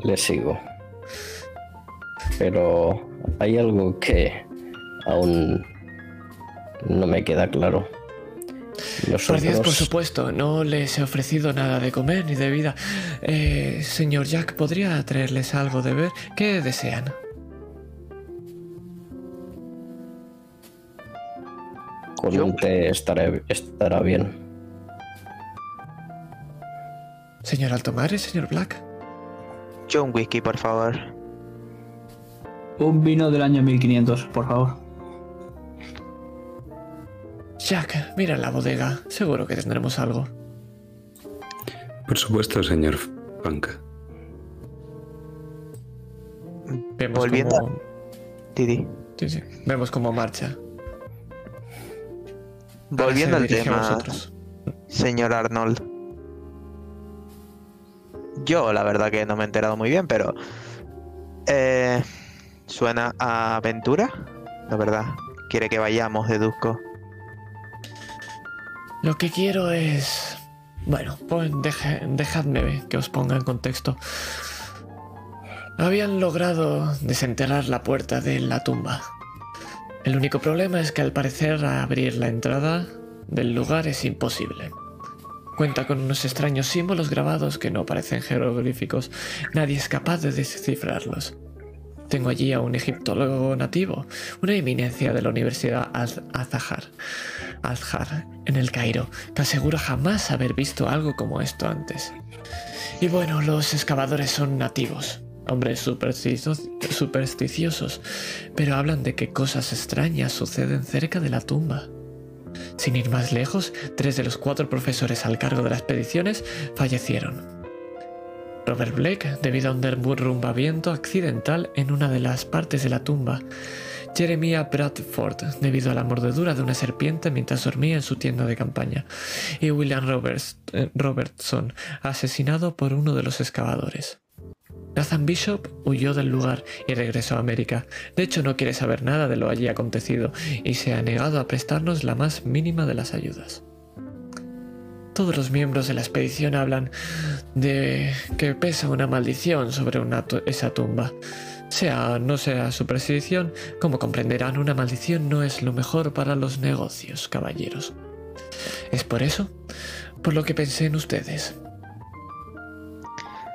Le sigo. Pero hay algo que aún no me queda claro. Por Nosotros, Dios, por supuesto, no les he ofrecido nada de comer ni de bebida. Eh, señor Jack, ¿podría traerles algo de ver? ¿Qué desean? Con un té estaré- estará bien. ¿Señor Altomare, señor Black? Yo un whisky, por favor. Un vino del año 1500, por favor. Jack, mira la bodega. Seguro que tendremos algo. Por supuesto, señor Frank. Vemos Volviendo cómo... Didi. Sí, sí. Vemos cómo marcha. Volviendo al tema, señor Arnold. Yo, la verdad que no me he enterado muy bien, pero. eh, ¿Suena a aventura? La verdad. Quiere que vayamos, deduzco. Lo que quiero es... Bueno, pues deje- dejadme que os ponga en contexto. Habían logrado desenterrar la puerta de la tumba. El único problema es que al parecer abrir la entrada del lugar es imposible. Cuenta con unos extraños símbolos grabados que no parecen jeroglíficos. Nadie es capaz de descifrarlos. Tengo allí a un egiptólogo nativo, una eminencia de la Universidad Az- Azahar, Azhar, en el Cairo, que asegura jamás haber visto algo como esto antes. Y bueno, los excavadores son nativos, hombres supersticio- supersticiosos, pero hablan de que cosas extrañas suceden cerca de la tumba. Sin ir más lejos, tres de los cuatro profesores al cargo de las expediciones fallecieron. Robert Blake debido a un derrumbamiento accidental en una de las partes de la tumba. Jeremiah Bradford debido a la mordedura de una serpiente mientras dormía en su tienda de campaña. Y William eh, Robertson asesinado por uno de los excavadores. Nathan Bishop huyó del lugar y regresó a América. De hecho, no quiere saber nada de lo allí acontecido y se ha negado a prestarnos la más mínima de las ayudas. Todos los miembros de la expedición hablan de que pesa una maldición sobre esa tumba. Sea no sea su prescripción, como comprenderán, una maldición no es lo mejor para los negocios, caballeros. Es por eso, por lo que pensé en ustedes.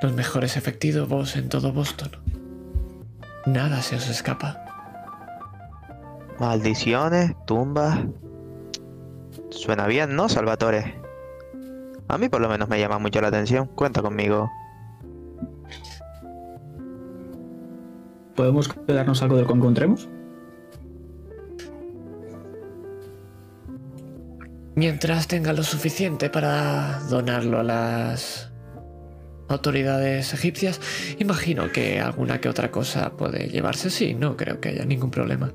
Los mejores efectivos en todo Boston. Nada se os escapa. Maldiciones, tumbas. Suena bien, ¿no, Salvatore? A mí por lo menos me llama mucho la atención. Cuenta conmigo. ¿Podemos quedarnos algo del que encontremos? Mientras tenga lo suficiente para donarlo a las autoridades egipcias, imagino que alguna que otra cosa puede llevarse. Sí, no creo que haya ningún problema.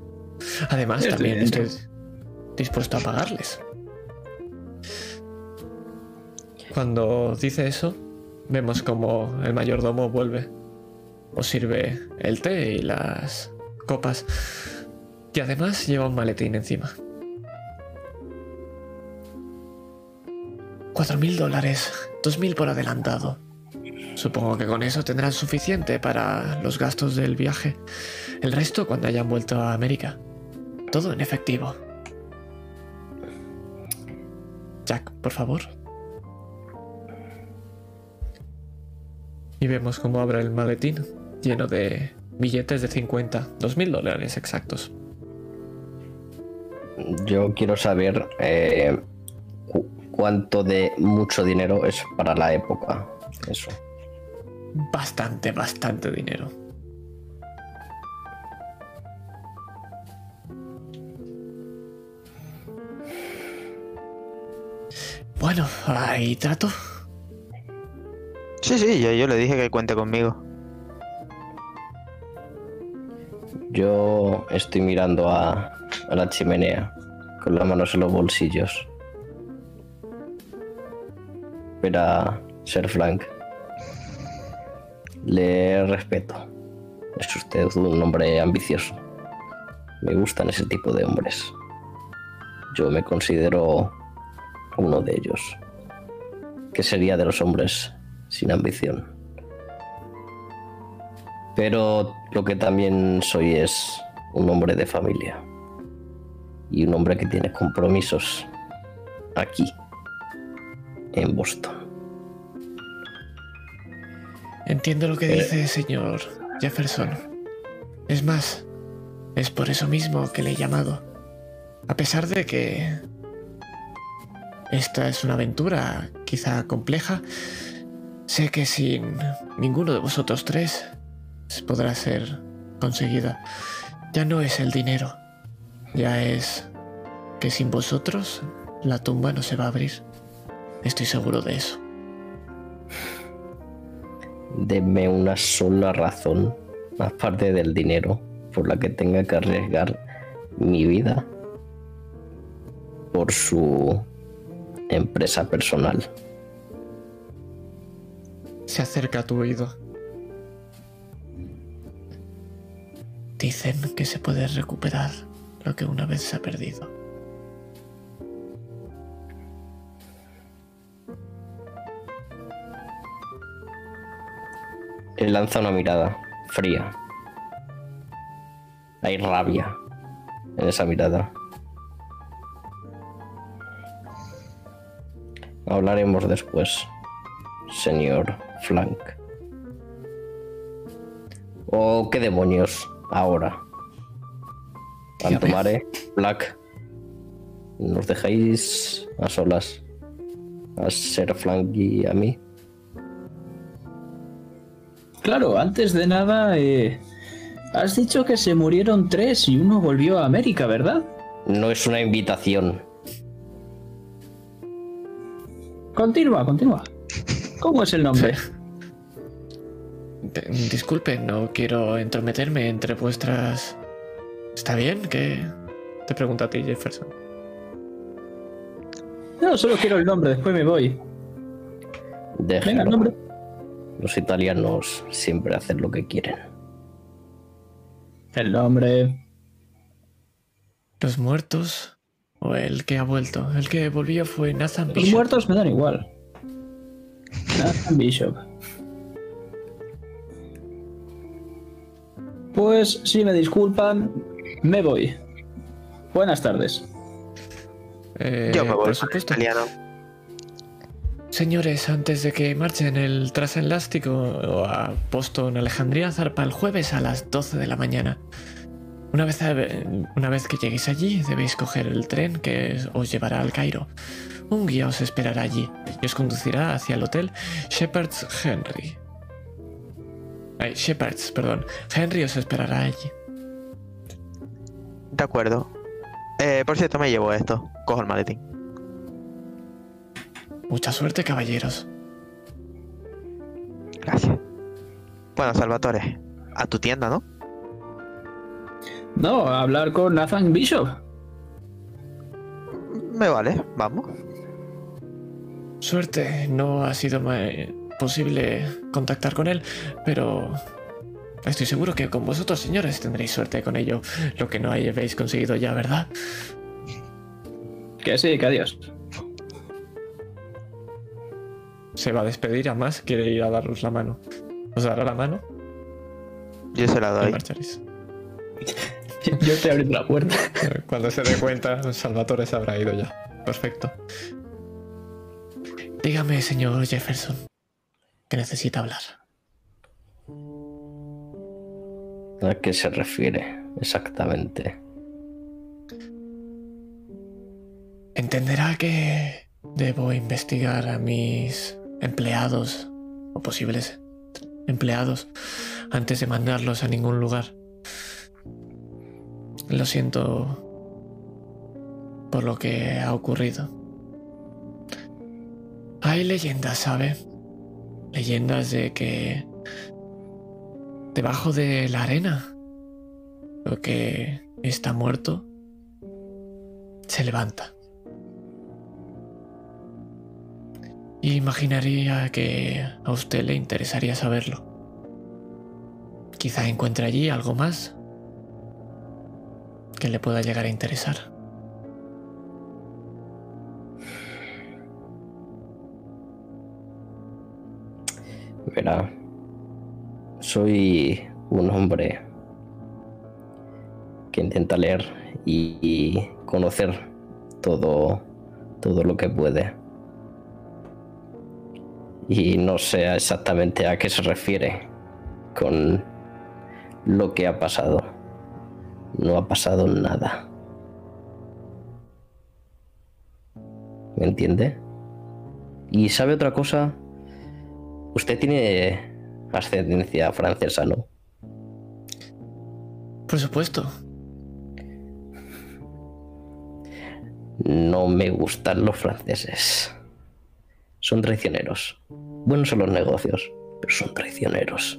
Además, Estoy también estoy dispuesto a pagarles. Cuando dice eso, vemos como el mayordomo vuelve. Os sirve el té y las copas. Y además lleva un maletín encima. Cuatro mil dólares, dos mil por adelantado. Supongo que con eso tendrán suficiente para los gastos del viaje. El resto cuando hayan vuelto a América. Todo en efectivo. Jack, por favor. Y vemos cómo abre el maletín lleno de billetes de 50, dos mil dólares exactos. Yo quiero saber eh, cu- cuánto de mucho dinero es para la época. Eso. Bastante, bastante dinero. Bueno, ahí trato. Sí, sí, yo, yo le dije que cuente conmigo. Yo estoy mirando a, a la chimenea con las manos en los bolsillos. Espera, Sir Frank. Le respeto. Es usted un hombre ambicioso. Me gustan ese tipo de hombres. Yo me considero uno de ellos. ¿Qué sería de los hombres sin ambición? Pero lo que también soy es un hombre de familia. Y un hombre que tiene compromisos aquí, en Boston. Entiendo lo que Eh. dice, señor Jefferson. Es más, es por eso mismo que le he llamado. A pesar de que esta es una aventura quizá compleja, sé que sin ninguno de vosotros tres podrá ser conseguida. Ya no es el dinero, ya es que sin vosotros la tumba no se va a abrir. Estoy seguro de eso. Deme una sola razón, aparte del dinero, por la que tenga que arriesgar mi vida por su empresa personal. Se acerca a tu oído. Dicen que se puede recuperar lo que una vez se ha perdido. Él lanza una mirada fría. Hay rabia en esa mirada. Hablaremos después, señor Flank. ¿O qué demonios ahora? Antomare, Black, ¿nos dejáis a solas? A Ser Flank y a mí. Claro, antes de nada, eh, has dicho que se murieron tres y uno volvió a América, ¿verdad? No es una invitación. Continúa, continúa. ¿Cómo es el nombre? disculpe, no quiero entrometerme entre vuestras... ¿Está bien? que Te pregunto a ti, Jefferson. No, solo quiero el nombre, después me voy. Venga, el nombre. Los italianos siempre hacen lo que quieren. El nombre. ¿Los muertos? ¿O el que ha vuelto? El que volvió fue Nathan Los Bishop. muertos me dan igual. Nathan Bishop. Pues si me disculpan, me voy. Buenas tardes. Eh, Yo me voy por supuesto. italiano. Señores, antes de que marchen el transelástico a Boston, Alejandría zarpa el jueves a las 12 de la mañana. Una vez, una vez que lleguéis allí, debéis coger el tren que os llevará al Cairo. Un guía os esperará allí y os conducirá hacia el hotel Shepherd's Henry. Ay, Shepherd's, perdón. Henry os esperará allí. De acuerdo. Eh, por cierto, me llevo esto. Cojo el maletín. Mucha suerte, caballeros. Gracias. Bueno, Salvatore, a tu tienda, ¿no? No, a hablar con Nathan Bishop. Me vale, vamos. Suerte, no ha sido posible contactar con él, pero estoy seguro que con vosotros, señores, tendréis suerte con ello, lo que no habéis conseguido ya, ¿verdad? Que sí, que adiós. Se va a despedir, además quiere ir a daros la mano. ¿Os dará la mano? Yo se la Y doy. marcharéis. Yo estoy abriendo la puerta. Cuando se dé cuenta, Salvatore se habrá ido ya. Perfecto. Dígame, señor Jefferson, que necesita hablar. ¿A qué se refiere exactamente? Entenderá que debo investigar a mis empleados o posibles empleados antes de mandarlos a ningún lugar. Lo siento por lo que ha ocurrido. Hay leyendas, ¿sabe? Leyendas de que debajo de la arena lo que está muerto se levanta. Imaginaría que a usted le interesaría saberlo. Quizá encuentre allí algo más que le pueda llegar a interesar. Verá, soy un hombre que intenta leer y, conocer todo, todo lo que puede. Y no sé exactamente a qué se refiere con lo que ha pasado. No ha pasado nada. ¿Me entiende? Y sabe otra cosa, usted tiene ascendencia francesa, ¿no? Por supuesto. No me gustan los franceses. Son traicioneros. Buenos son los negocios, pero son traicioneros.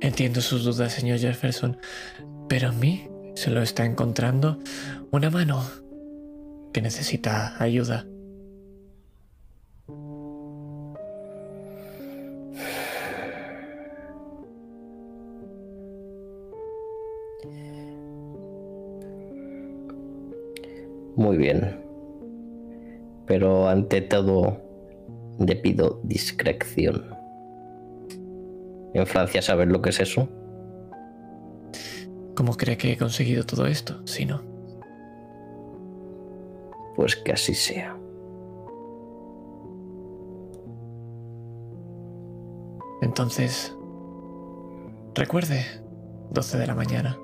Entiendo sus dudas, señor Jefferson, pero en mí se lo está encontrando una mano que necesita ayuda. Muy bien. Pero ante todo, le pido discreción. En Francia, ¿saber lo que es eso? ¿Cómo cree que he conseguido todo esto? Si no. Pues que así sea. Entonces, recuerde, 12 de la mañana.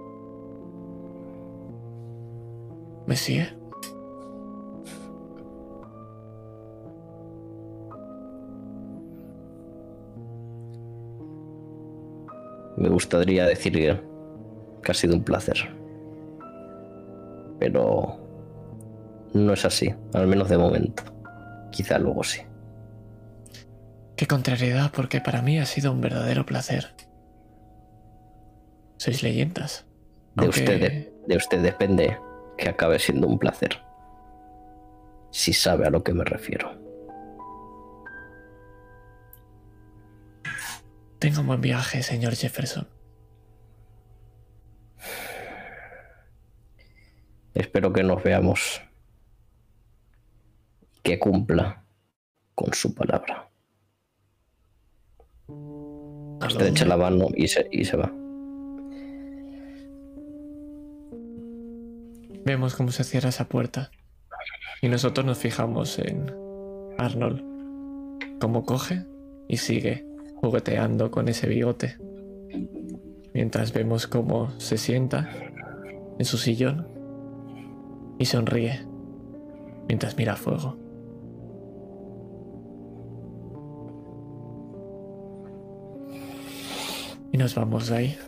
¿Me sigue? Me gustaría decir que, ha sido un placer. Pero no es así, al menos de momento. Quizá luego sí. Qué contrariedad, porque para mí ha sido un verdadero placer. Sois leyendas. De, Aunque- usted, de usted depende que acabe siendo un placer. Si sabe a lo que me refiero. Tenga un buen viaje, señor Jefferson. Espero que nos veamos. Que cumpla con su palabra. Usted echa la mano y se, y se va. Vemos cómo se cierra esa puerta. Y nosotros nos fijamos en Arnold. Cómo coge y sigue jugueteando con ese bigote. Mientras vemos cómo se sienta en su sillón y sonríe mientras mira fuego. Y nos vamos de ahí.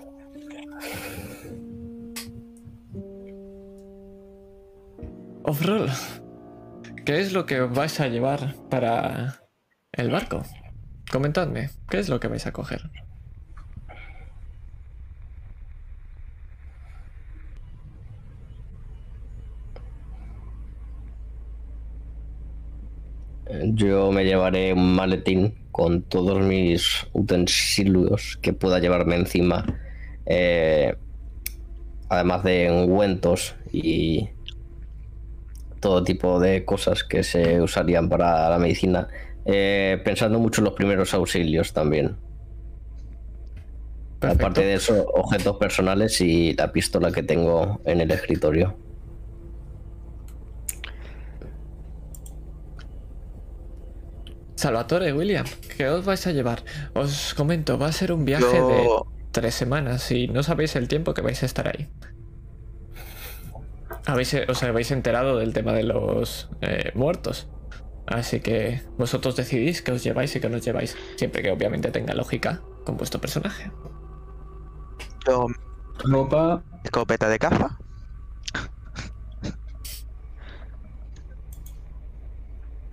Offroll, ¿qué es lo que vais a llevar para el barco? Comentadme, ¿qué es lo que vais a coger? Yo me llevaré un maletín con todos mis utensilios que pueda llevarme encima. eh, además de ungüentos y todo tipo de cosas que se usarían para la medicina. Eh, pensando mucho en los primeros auxilios también. Perfecto. Aparte de eso, objetos personales y la pistola que tengo en el escritorio. Salvatore, William, ¿qué os vais a llevar? Os comento, va a ser un viaje de tres semanas y no sabéis el tiempo que vais a estar ahí. Habéis, os habéis enterado del tema de los eh, muertos. Así que vosotros decidís qué os lleváis y qué no os lleváis. Siempre que obviamente tenga lógica con vuestro personaje. yo Ropa, escopeta de caza.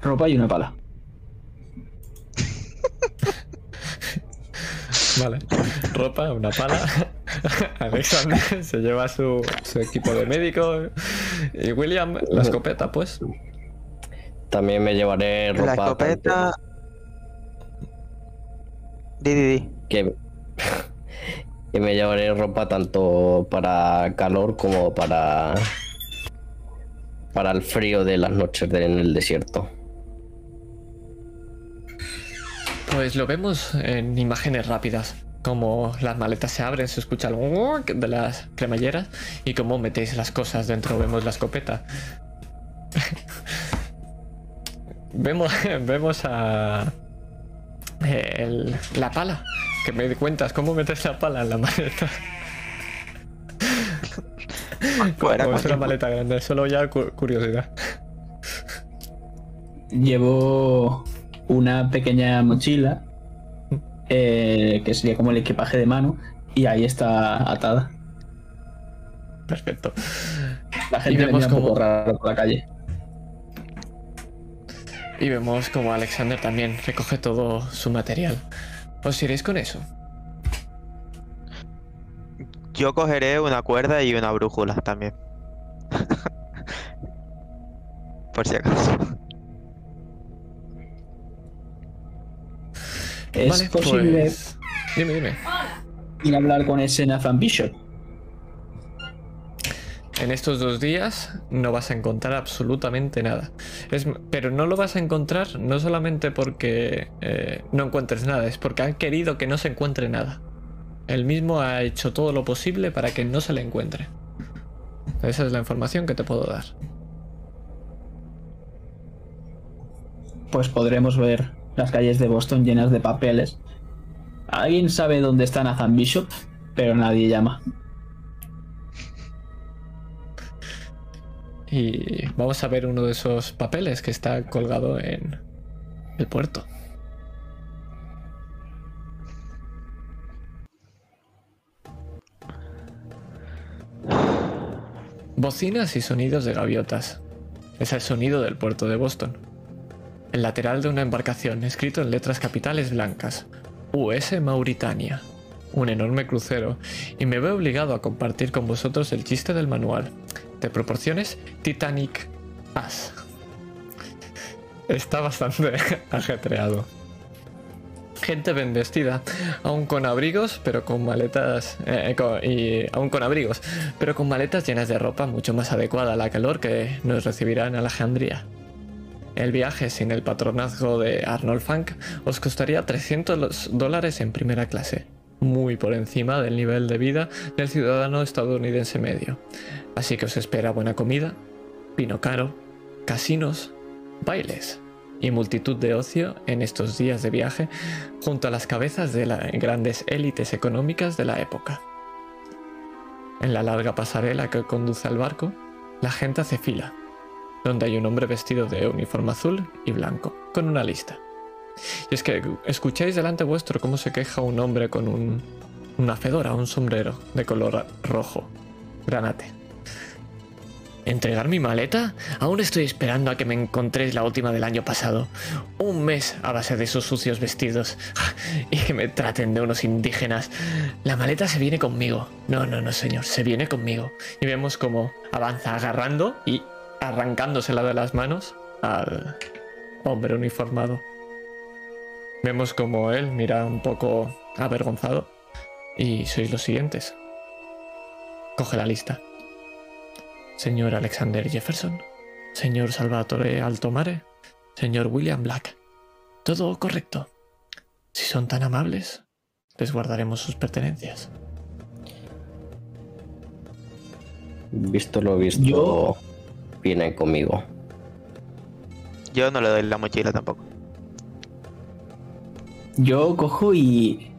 ropa y una pala. Vale. Ropa, una pala. Alexander se lleva su, su equipo de médico. Y William, la escopeta, pues. También me llevaré ropa. La escopeta. Di, di, di. que, que me llevaré ropa tanto para calor como para para el frío de las noches de- en el desierto. Pues lo vemos en imágenes rápidas. Como las maletas se abren, se escucha el de las cremalleras y cómo metéis las cosas dentro. Vemos la escopeta. vemos, vemos a el- la pala. Que me cuentas cómo metes la pala en la maleta. Como es una maleta grande, solo ya cu- curiosidad. Llevo una pequeña mochila, eh, que sería como el equipaje de mano, y ahí está atada. Perfecto. La gente me vemos mira un poco cómo- raro por la calle. Y vemos como Alexander también recoge todo su material. ¿Os iréis con eso? Yo cogeré una cuerda y una brújula también. Por si acaso. ¿Es Vale, posible pues- Dime, dime. ir a hablar con ese Nathan Bishop? En estos dos días no vas a encontrar absolutamente nada. Es, pero no lo vas a encontrar no solamente porque eh, no encuentres nada, es porque han querido que no se encuentre nada. Él mismo ha hecho todo lo posible para que no se le encuentre. Esa es la información que te puedo dar. Pues podremos ver las calles de Boston llenas de papeles. Alguien sabe dónde está Nathan Bishop, pero nadie llama. Y vamos a ver uno de esos papeles que está colgado en el puerto. Bocinas y sonidos de gaviotas. Es el sonido del puerto de Boston. el lateral de una embarcación, escrito en letras capitales blancas. US Mauritania. Un enorme crucero, y me veo obligado a compartir con vosotros el chiste del manual. De proporciones Titanic As. Está bastante ajetreado. Gente bien vestida, aún con abrigos, pero con maletas. eh, co- y aún con abrigos, pero con maletas llenas de ropa mucho más adecuada a la calor que nos recibirá en Alejandría. El viaje sin el patronazgo de Arnold Funk os costaría 300 dólares en primera clase, muy por encima del nivel de vida del ciudadano estadounidense medio. Así que os espera buena comida, vino caro, casinos, bailes y multitud de ocio en estos días de viaje junto a las cabezas de las grandes élites económicas de la época. En la larga pasarela que conduce al barco, la gente hace fila, donde hay un hombre vestido de uniforme azul y blanco, con una lista. Y es que escucháis delante vuestro cómo se queja un hombre con un, una fedora, un sombrero de color rojo, granate. ¿Entregar mi maleta? Aún estoy esperando a que me encontréis la última del año pasado. Un mes a base de esos sucios vestidos. Y que me traten de unos indígenas. La maleta se viene conmigo. No, no, no, señor, se viene conmigo. Y vemos cómo avanza agarrando y arrancándosela de las manos al hombre uniformado. Vemos como él mira un poco avergonzado. Y sois los siguientes. Coge la lista. Señor Alexander Jefferson, señor Salvatore Altomare, señor William Black. Todo correcto. Si son tan amables, les guardaremos sus pertenencias. Visto lo visto, Yo- vienen conmigo. Yo no le doy la mochila tampoco. Yo cojo y.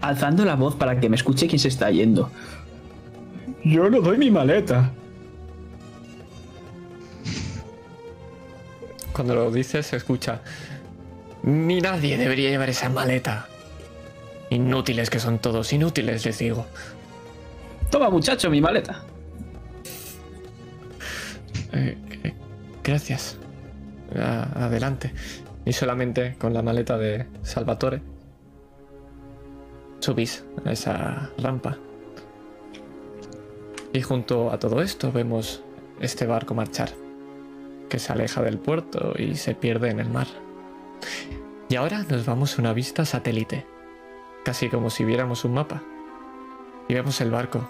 alzando la voz para que me escuche quién se está yendo. Yo no doy mi maleta. Cuando lo dices se escucha. Ni nadie debería llevar esa maleta. Inútiles que son todos, inútiles, les digo. Toma, muchacho, mi maleta. Eh, eh, gracias. A- adelante. Y solamente con la maleta de Salvatore subís a esa rampa. Y junto a todo esto vemos este barco marchar, que se aleja del puerto y se pierde en el mar. Y ahora nos vamos a una vista satélite, casi como si viéramos un mapa. Y vemos el barco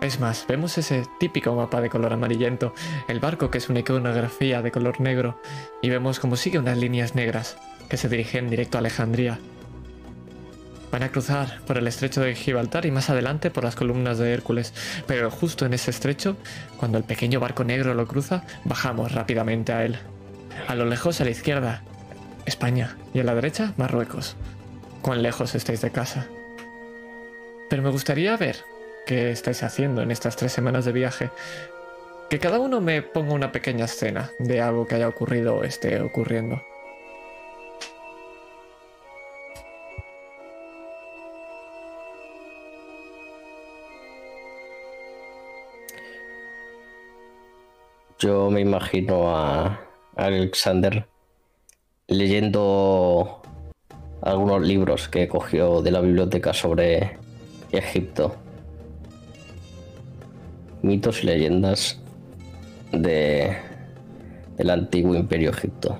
es más, vemos ese típico mapa de color amarillento, el barco que es una iconografía de color negro, y vemos como sigue unas líneas negras que se dirigen directo a Alejandría. Van a cruzar por el estrecho de Gibraltar y más adelante por las columnas de Hércules, pero justo en ese estrecho, cuando el pequeño barco negro lo cruza, bajamos rápidamente a él. A lo lejos a la izquierda, España, y a la derecha, Marruecos. ¿Cuán lejos estáis de casa? Pero me gustaría ver qué estáis haciendo en estas tres semanas de viaje. Que cada uno me ponga una pequeña escena de algo que haya ocurrido o esté ocurriendo. Yo me imagino a Alexander leyendo algunos libros que cogió de la biblioteca sobre Egipto. Mitos y leyendas de del antiguo imperio Egipto.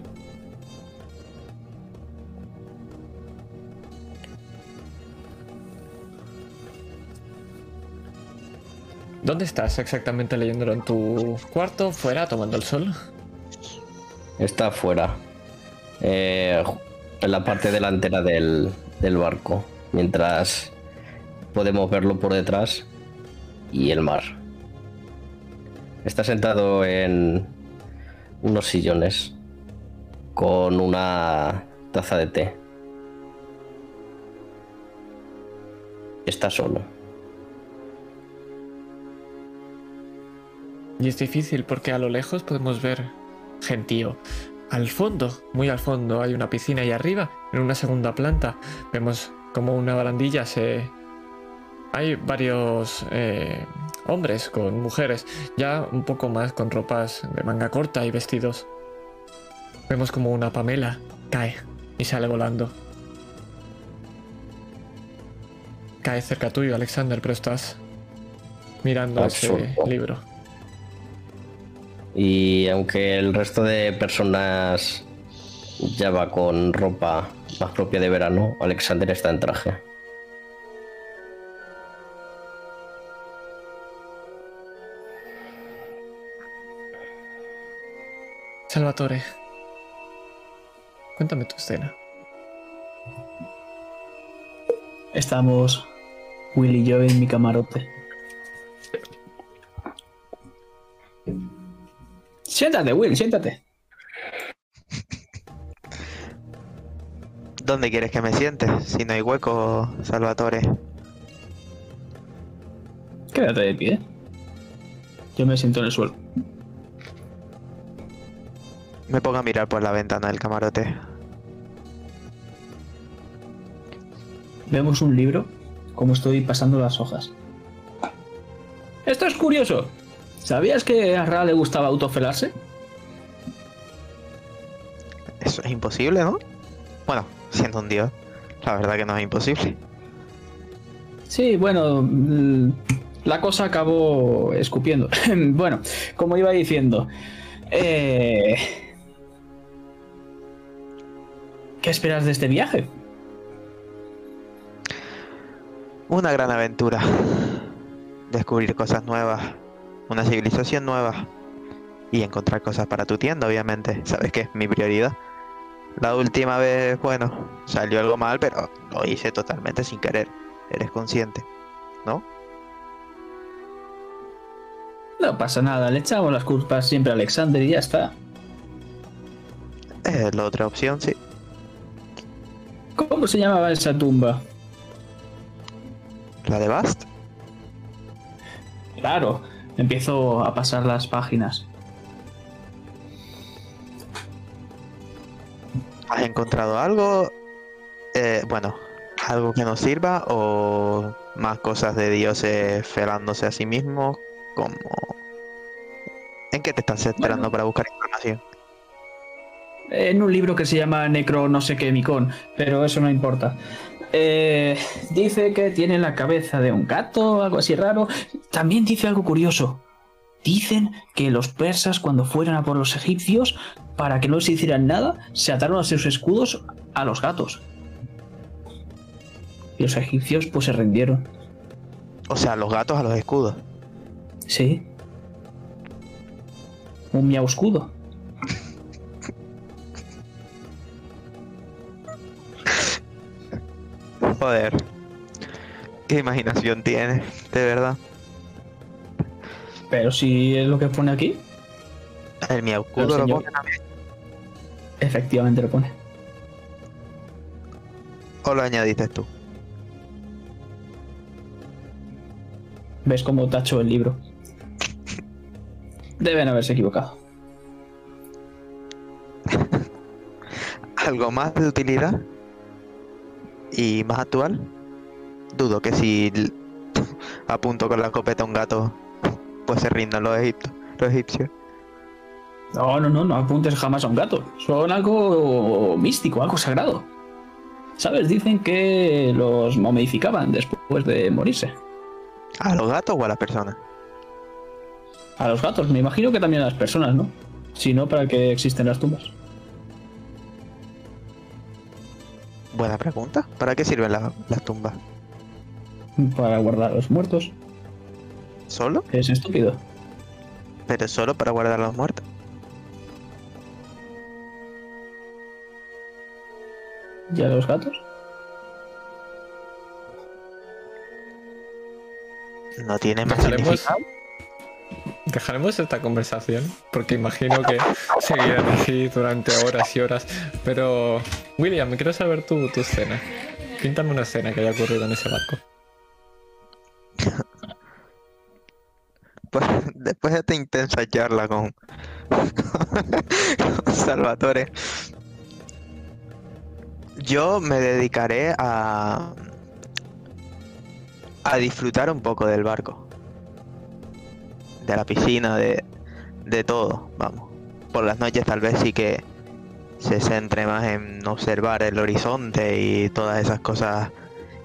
¿Dónde estás exactamente leyéndolo? ¿En tu cuarto? ¿Fuera? ¿Tomando el sol? Está afuera, eh, en la parte delantera del, del barco, mientras podemos verlo por detrás y el mar. Está sentado en unos sillones con una taza de té. Está solo. Y es difícil porque a lo lejos podemos ver gentío. Al fondo, muy al fondo, hay una piscina y arriba, en una segunda planta, vemos como una barandilla se... Hay varios eh, hombres con mujeres, ya un poco más con ropas de manga corta y vestidos. Vemos como una Pamela cae y sale volando. Cae cerca tuyo, Alexander, pero estás mirando ese Absurdo. libro. Y aunque el resto de personas ya va con ropa más propia de verano, Alexander está en traje. Salvatore, cuéntame tu escena. Estamos Will y yo en mi camarote. Siéntate, Will, siéntate. ¿Dónde quieres que me siente? Si no hay hueco, Salvatore. Quédate de pie. Yo me siento en el suelo. Me pongo a mirar por la ventana del camarote. Vemos un libro, como estoy pasando las hojas. Esto es curioso. ¿Sabías que a Ra le gustaba autofelarse? Eso es imposible, ¿no? Bueno, siendo un dios, la verdad que no es imposible. Sí, bueno, mm, la cosa acabó escupiendo. bueno, como iba diciendo, eh, ¿qué esperas de este viaje? Una gran aventura. Descubrir cosas nuevas. Una civilización nueva. Y encontrar cosas para tu tienda, obviamente. Sabes que es mi prioridad. La última vez, bueno, salió algo mal, pero lo hice totalmente sin querer. Eres consciente, ¿no? No pasa nada, le echamos las culpas siempre a Alexander y ya está. Es la otra opción, sí. ¿Cómo se llamaba esa tumba? La de Bast. Claro, empiezo a pasar las páginas. ¿Has encontrado algo? Eh, bueno, algo que nos sirva o más cosas de dioses felándose a sí mismos, como... ¿En qué te estás esperando Bueno. para buscar información? En un libro que se llama Necro no sé qué micón, pero eso no importa. Eh, dice que tiene la cabeza de un gato, algo así raro. También dice algo curioso. Dicen que los persas cuando fueron a por los egipcios, para que no les hicieran nada, se ataron a sus escudos a los gatos. Y los egipcios pues se rindieron. O sea, los gatos a los escudos. Sí. Un miau escudo. Joder. ¿Qué imaginación tienes? De verdad. Pero si es lo que pone aquí, El mi Pero, escudo lo señor. pone también. efectivamente lo pone. ¿O lo añadiste tú? ¿Ves cómo tacho el libro? Deben haberse equivocado. ¿Algo más de utilidad? ¿Y más actual? Dudo que si apunto con la escopeta a un gato, pues se rindan los, egipto- los egipcios. No, no, no, no apuntes jamás a un gato. Son algo místico, algo sagrado. ¿Sabes? Dicen que los momificaban después de morirse. ¿A los gatos o a las personas? A los gatos, me imagino que también a las personas, ¿no? Si no, ¿para qué existen las tumbas? Buena pregunta. ¿Para qué sirven la- las tumbas? Para guardar a los muertos. ¿Solo? Es estúpido. Pero solo para guardar a los muertos. ¿Y a los gatos? ¿No tiene más Dejaremos, significado? Dejaremos esta conversación porque imagino que seguirán así durante horas y horas. Pero, William, quiero saber tu, tu escena. Píntame una escena que haya ocurrido en ese barco. Pues, después de esta intensa charla con, con Salvatore, yo me dedicaré a a disfrutar un poco del barco, de la piscina, de, de todo, vamos. Por las noches tal vez sí que se centre más en observar el horizonte y todas esas cosas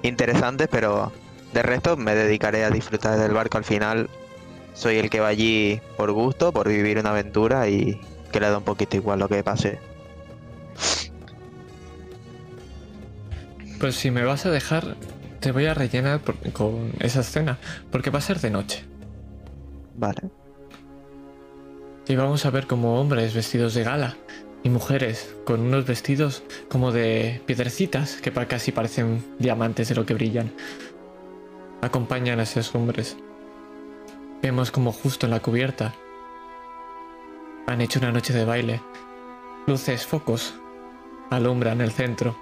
interesantes, pero de resto me dedicaré a disfrutar del barco al final. Soy el que va allí por gusto, por vivir una aventura y que le da un poquito igual lo que pase. Pues si me vas a dejar, te voy a rellenar por- con esa escena, porque va a ser de noche. Vale. Y vamos a ver como hombres vestidos de gala y mujeres con unos vestidos como de piedrecitas que casi parecen diamantes de lo que brillan. Acompañan a esos hombres. Vemos como justo en la cubierta han hecho una noche de baile. Luces, focos alumbran el centro.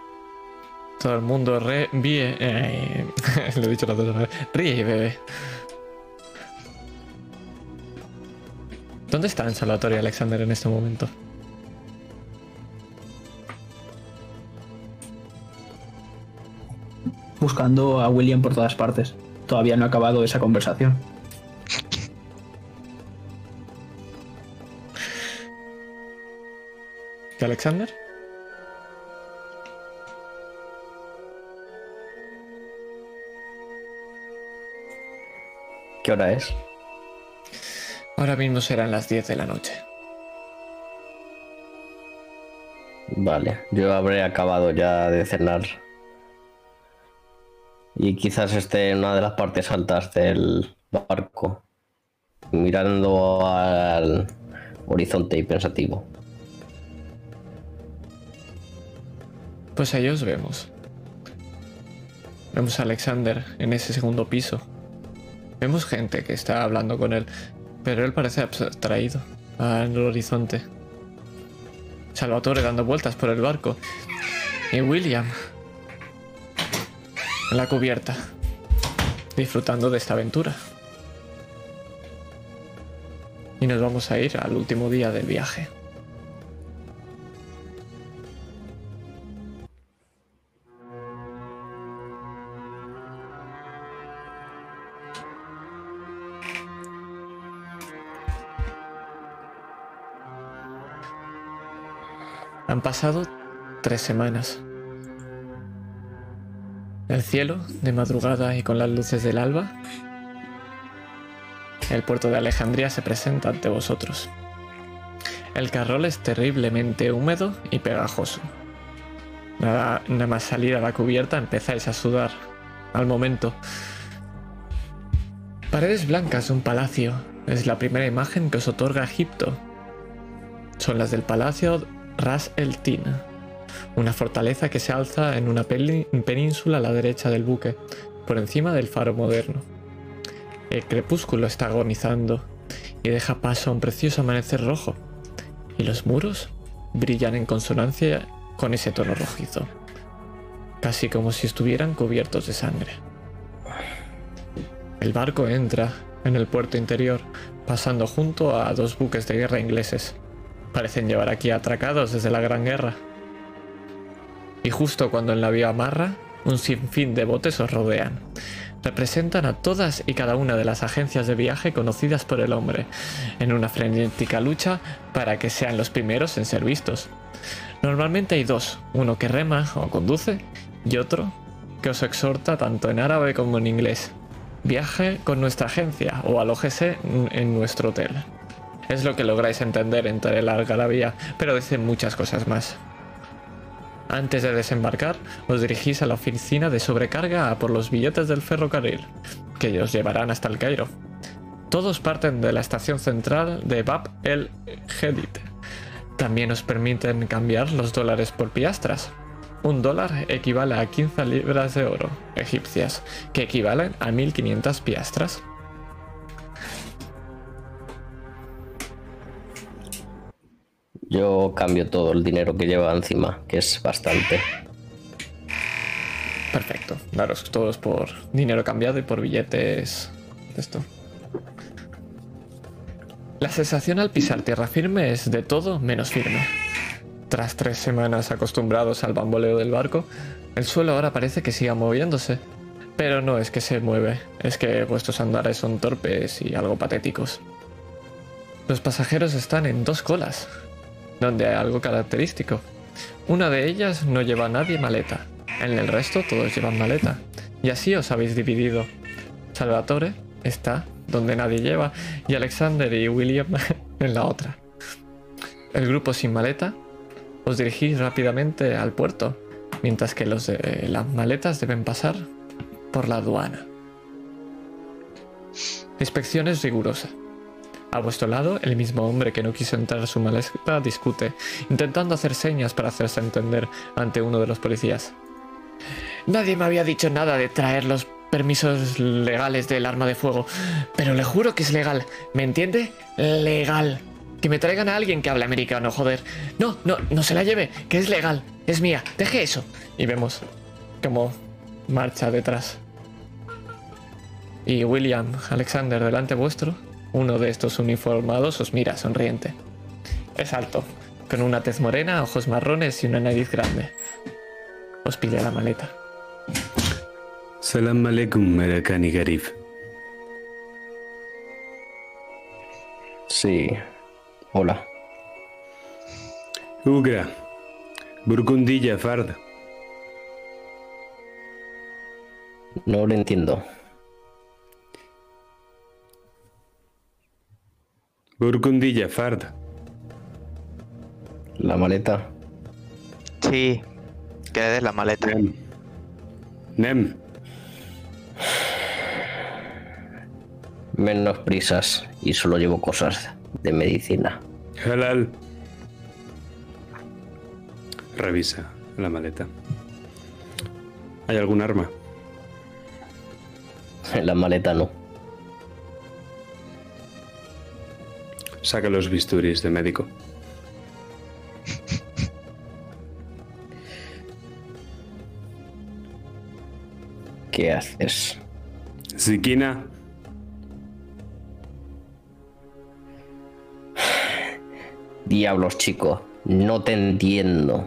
Todo el mundo re- ríe. eh, lo he dicho las dos veces. Ríe y. ¿Dónde están Salvatore y Alexander en este momento? Buscando a William por todas partes. Todavía no ha acabado esa conversación. ¿De Alexander? ¿Qué hora es? Ahora mismo serán las 10 de la noche. Vale, yo habré acabado ya de cenar. Y quizás esté en una de las partes altas del barco, mirando al horizonte y pensativo. Pues ahí os vemos. Vemos a Alexander en ese segundo piso. Vemos gente que está hablando con él, pero él parece abstraído al horizonte. Salvatore dando vueltas por el barco. Y William en la cubierta, disfrutando de esta aventura. Y nos vamos a ir al último día del viaje. Han pasado tres semanas. El cielo, de madrugada y con las luces del alba, el puerto de Alejandría se presenta ante vosotros. El carrol es terriblemente húmedo y pegajoso. Nada, nada más salir a la cubierta empezáis a sudar. Al momento. Paredes blancas de un palacio. Es la primera imagen que os otorga Egipto. Son las del palacio Ras el Tin, una fortaleza que se alza en una península a la derecha del buque, por encima del faro moderno. El crepúsculo está agonizando y deja paso a un precioso amanecer rojo, y los muros brillan en consonancia con ese tono rojizo, casi como si estuvieran cubiertos de sangre. El barco entra en el puerto interior, pasando junto a dos buques de guerra ingleses. Parecen llevar aquí atracados desde la Gran Guerra. Y justo cuando en la vía amarra, un sinfín de botes os rodean. Representan a todas y cada una de las agencias de viaje conocidas por el hombre, en una frenética lucha para que sean los primeros en ser vistos. Normalmente hay dos, uno que rema o conduce y otro que os exhorta tanto en árabe como en inglés. Viaje con nuestra agencia o alójese en nuestro hotel. Es lo que lográis entender entre la algarabía, pero dicen muchas cosas más. Antes de desembarcar, os dirigís a la oficina de sobrecarga a por los billetes del ferrocarril, que os llevarán hasta el Cairo. Todos parten de la estación central de Bab el Hedit. También os permiten cambiar los dólares por piastras. Un dólar equivale a 15 libras de oro egipcias, que equivalen a 1500 piastras. Yo cambio todo el dinero que lleva encima, que es bastante. Perfecto. Daros todos por dinero cambiado y por billetes esto. La sensación al pisar tierra firme es de todo menos firme. Tras tres semanas acostumbrados al bamboleo del barco, el suelo ahora parece que siga moviéndose. Pero no es que se mueve, es que vuestros andares son torpes y algo patéticos. Los pasajeros están en dos colas, donde hay algo característico. Una de ellas no lleva a nadie maleta. En el resto todos llevan maleta. Y así os habéis dividido. Salvatore está donde nadie lleva y Alexander y William en la otra. El grupo sin maleta os dirigís rápidamente al puerto, mientras que los de las maletas deben pasar por la aduana. Inspección es rigurosa. A vuestro lado, el mismo hombre que no quiso entrar a su maleta discute, intentando hacer señas para hacerse entender ante uno de los policías. Nadie me había dicho nada de traer los permisos legales del arma de fuego, pero le juro que es legal. ¿Me entiende? Legal. Que me traigan a alguien que hable americano, joder. No, no, no se la lleve, que es legal. Es mía. Deje eso. Y vemos cómo marcha detrás. Y William, Alexander, delante vuestro, uno de estos uniformados os mira sonriente. Es alto, con una tez morena, ojos marrones y una nariz grande. Os pide la maleta. Salam alaikum, Merakani Garif. Sí. Hola. Ugra. Burgundilla Fard. No lo entiendo. Burgundilla Fard. La maleta. Sí, que des la maleta. Nem. Nem. Menos prisas y solo llevo cosas de medicina. Halal. Revisa la maleta. ¿Hay algún arma? En la maleta no. Saca los bisturis de médico. ¿Qué haces? Zikina. Diablos, chico. No te entiendo.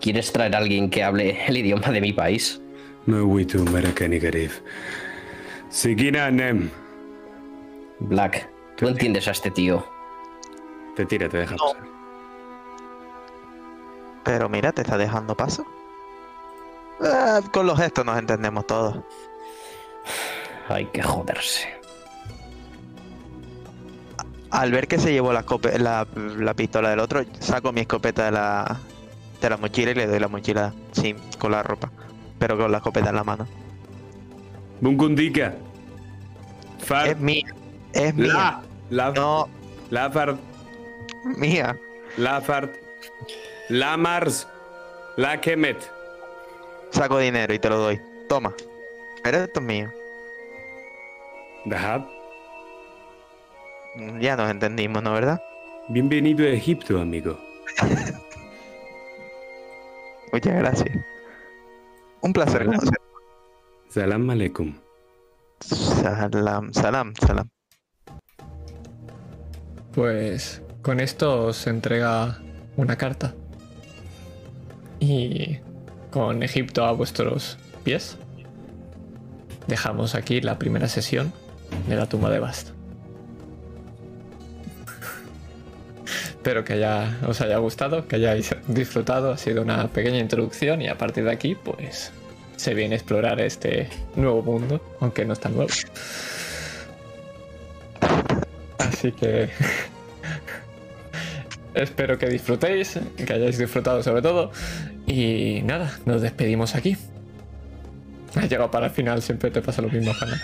¿Quieres traer a alguien que hable el idioma de mi país? Zikina Nem. Black, ¿tú entiendes a este tío? Te tira, te deja No. pasar. Pero mira, te está dejando paso. Ah, con los gestos nos entendemos todos. Hay que joderse. Al ver que se llevó la, escope- la, la pistola del otro, saco mi escopeta de la, de la mochila y le doy la mochila sin, con la ropa, pero con la escopeta en la mano. Bungundika. Fard. Es mía, es mía. La. La. No, La Fard. mía. La Fard. La Mars. La Kemet. Saco dinero y te lo doy. Toma. Pero esto es mío. Dahab. Ya nos entendimos, ¿no verdad? Bienvenido a Egipto, amigo. Muchas gracias. Un placer conocer. Salam aleikum. Salam, salam, salam. Pues con esto os entrega una carta. Y con Egipto a vuestros pies, dejamos aquí la primera sesión de la tumba de Bast. Espero que os haya gustado, que hayáis disfrutado. Ha sido una pequeña introducción y a partir de aquí, pues se viene a explorar este nuevo mundo, aunque no es tan nuevo. Así que espero que disfrutéis, que hayáis disfrutado sobre todo. Y nada, nos despedimos aquí. Has llegado para el final, siempre te pasa lo mismo, Hanna.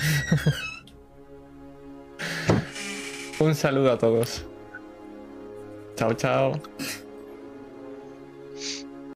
Un saludo a todos. Chao, chao.